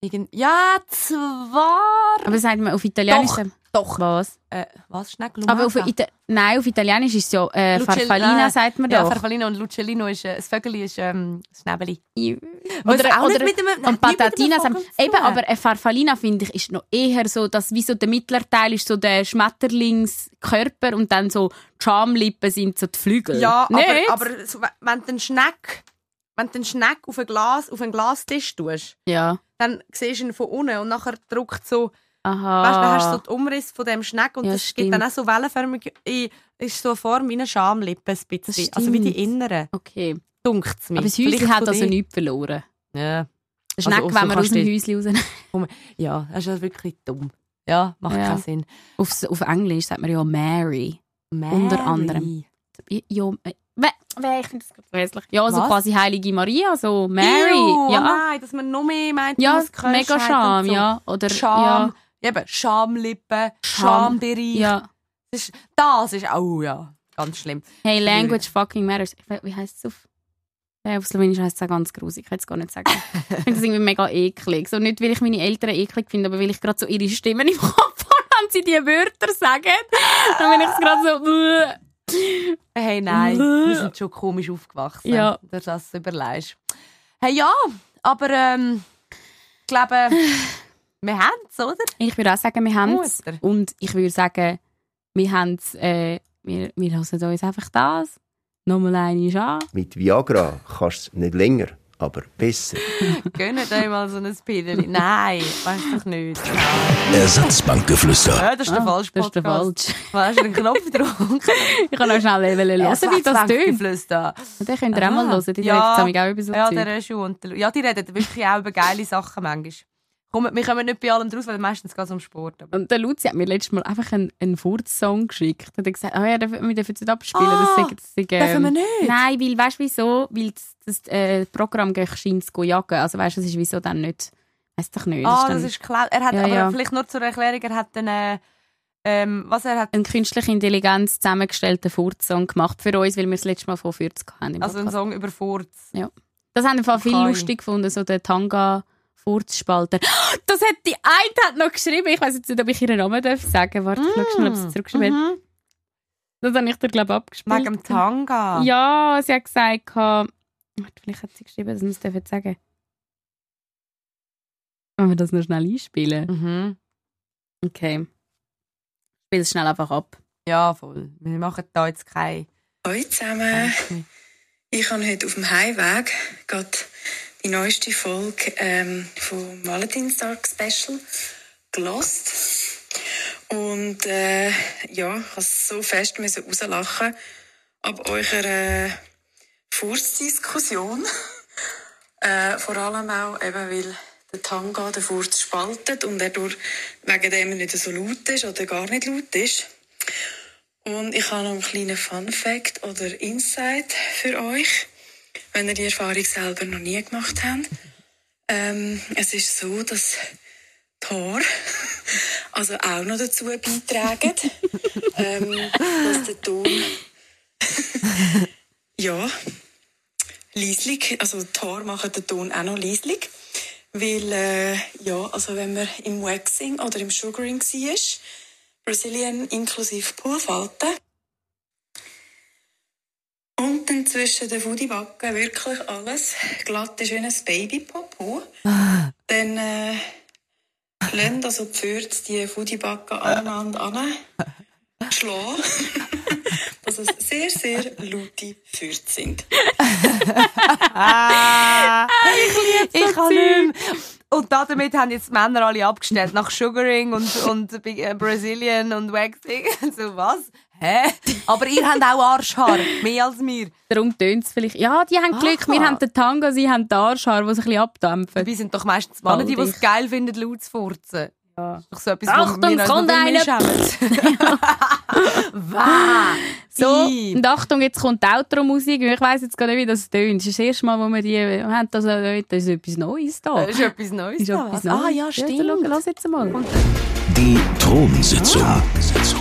Irgend- Ja, zwar. Aber sagt man auf Italienisch... Doch. Doch. Was? Äh, was? Schneck Aber auf, Ita Nein, auf Italienisch ist es ja... Äh, Lucel- Farfallina äh, sagt man Ja, doch. Farfallino und Lucellino ist, äh, das Vögel ist ähm, Schnäbeli. Oder, oder, nicht mit und Patatinas haben, Vogel zu eben, aber eine Farfallina finde ich ist noch eher so, dass wie so der Mittlerteil ist so der Schmetterlingskörper und dann so die Schamlippen sind so die Flügel. Ja, Nicht? aber, aber so, wenn du den Schneck, wenn du den Schneck auf ein Glas, auf einen Glastisch tust, ja. dann siehst du ihn von unten und nachher drückt so, Aha. weißt, du, dann hast du so den Umriss von dem Schneck und Ja, das stimmt. gibt dann auch so wellenförmig, in- ist so eine Form wie eine Schamlippe ein bisschen. Also wie die inneren, okay. dunkt es mir. Aber das Häuschen hat also nichts verloren. Ja. Der Also, Schneck, so wenn wir aus dem Häuschen raus. ja, das ist ja wirklich dumm. Ja, macht Ja. keinen Sinn. Auf, auf Englisch sagt man ja Mary. Mary. Unter anderem. Ja, äh, we, we, ich finde das gerade hässlich. Ja, so Was? quasi Heilige Maria, so Mary. Ew, ja. oh nein, dass man noch mehr meint, ja, muss Kölschheit mega Scham, so. ja. Oder, Scham, eben, Schamlippen, Scham. Schambereich. Ja. Das, ist, das ist auch, ja, ganz schlimm. Hey, language fucking matters. Wie heisst es auf? Ja, auf Slowenisch heisst es auch ganz grusig. Ich kann es gar nicht sagen. ich finde das irgendwie mega eklig. So nicht, weil ich meine Eltern eklig finde, aber weil ich gerade so ihre Stimmen im Kopf habe, wenn sie diese Wörter sagen. Dann bin ich es gerade so... Hey, nein, wir sind schon komisch aufgewachsen, Ja. dass du das überlegst. Hey, ja, aber ähm, ich glaube, wir haben es, oder? Ich würde auch sagen, wir haben es. Und ich würde sagen, wir haben es... Äh, wir, wir hören uns einfach das. Nochmal einmal an. Mit Viagra kannst du nicht länger, aber besser. Gönnt euch mal so ein Pideli. Nein, weiß doch nicht. Ersatzbankgeflüster. Ja, das ist der Ah, falsche das ist der Podcast. falsche. Was hast du den Knopf gedrückt? Ich kann noch schnell hören, wie das tönt. Geflüster. Und Den könnt ihr auch mal Ah, hören. Die ja. reden auch über so Ja, Zeug. der der Lu- Ja, die reden wirklich auch über geile Sachen manchmal. Komm, wir kommen nicht bei allem draus, weil meistens geht es um Sport. Aber Und der Luzi hat mir letztes Mal einfach einen, einen Furz-Song geschickt. Und er hat gesagt, ah ja, wir dürfen es nicht abspielen. Ah, das sei, das sei, ähm, dürfen wir nicht? Nein, weil, weißt du wieso? Weil das, das äh, Programm scheint zu jagen. Also weißt du, das ist wieso dann nicht... Weiss doch nicht. ah, dann das ist klar. Er hat Ja, aber ja. vielleicht nur zur Erklärung, er hat dann, äh, ähm, was er hat, ein künstliche Intelligenz zusammengestellten Furz-Song gemacht für uns, weil wir das letzte Mal von 40 hatten. im also einen. Song über Furz. Das haben wir viel Okay. lustig gefunden, so der Tanga... Furzspalter. Das hat die eine hat noch geschrieben. Ich weiß jetzt nicht, ob ich ihren Namen darf sagen. Warte, ich schau schnell, ob sie zurückgeschrieben hat. Mhm. Das habe ich dir, glaube ich, abgespielt. Wegen dem Tanga. Ja, sie hat gesagt, Warte, Vielleicht hat sie geschrieben, dass wir es dürfen sagen. Wollen wir das noch schnell einspielen? Mhm. Okay. Spiel es schnell einfach ab. Ja, voll. Wir machen da jetzt kein... Hallo zusammen. Ich habe heute auf dem Heimweg gerade die neueste Folge ähm, vom Valentinstag Special gelost und äh, ja, ich musste so fest müssen rauslachen ab eurer äh, Furzdiskussion. äh, vor allem auch eben, weil der Tanga den Furz spaltet und er durch, wegen dem nicht so laut ist oder gar nicht laut ist. Und ich habe noch einen kleinen Fun-Fact oder Insight für euch, wenn ihr die Erfahrung selber noch nie gemacht habt. Ähm, es ist so, dass die Haare also auch noch dazu beitragen, ähm, dass der Ton ja leislich, also die Haare machen den Ton auch noch leislich, weil äh, ja, also wenn man im Waxing oder im Sugaring war, Brazilian inklusive Poolfalten. Und dann zwischen den Foodiebacken wirklich alles glatt ist wie ein Babypopo. Dann äh, lassen also die Pferde die Foodiebacken aneinander an schlagen, dass es sehr, sehr laute Pferde sind. ich kann nicht mehr. Und damit haben jetzt die Männer alle abgestellt. Nach Sugaring und, und äh, Brazilian und Waxing. So was? Hä? Aber ihr habt auch Arschhaar. Mehr als wir. Darum tönt es vielleicht. Ja, die haben Glück. Wir Aha. haben den Tango, sie haben die Arschhaare, die sich ein bisschen abdämpfen. Dabei sind doch meistens Männer, die es geil finden, laut zu furzen. Ja. Das ist doch so etwas, Achtung, wir es kommt einer. So, und Achtung, jetzt kommt die Outro-Musik. Ich weiss jetzt gar nicht, wie das tönt. Das ist das erste Mal, wo wir die wir haben. Das, das ist etwas Neues da. Das ist etwas Neues. Ist da. etwas Ah, Neues. ja, stimmt. schau, lass jetzt mal. Die Thronsitzung.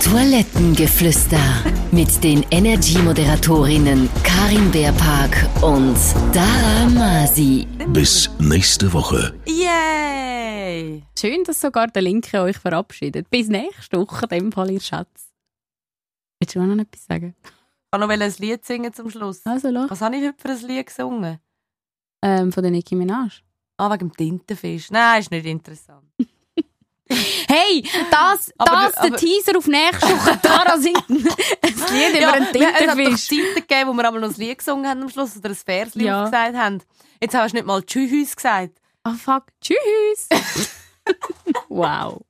Toilettengeflüster mit den Energy-Moderatorinnen Karin Beerpark und Dara Masi. Bis nächste Woche. Yay! Schön, dass sogar der Linke euch verabschiedet. Bis nächste Woche, in dem Fall, ihr Schatz. Willst du auch noch etwas sagen? Ich kann noch ein Lied singen zum Schluss. Also, los. Was habe ich heute für ein Lied gesungen? Ähm, von der Nicki Minaj. Ah, wegen dem Tintenfisch. Nein, ist nicht interessant. Hey, das, Aber das du- der aber- Teaser auf nächste Woche. Dara singt ein Lied über einen wir- es hat doch Tintenfisch. Zeiten gegeben, wo wir einmal noch ein Lied gesungen haben am Schluss oder ein Versli Ja. gesagt haben. Jetzt hast du nicht mal Tschüss gesagt. Ah, fuck. Tschüss. wow.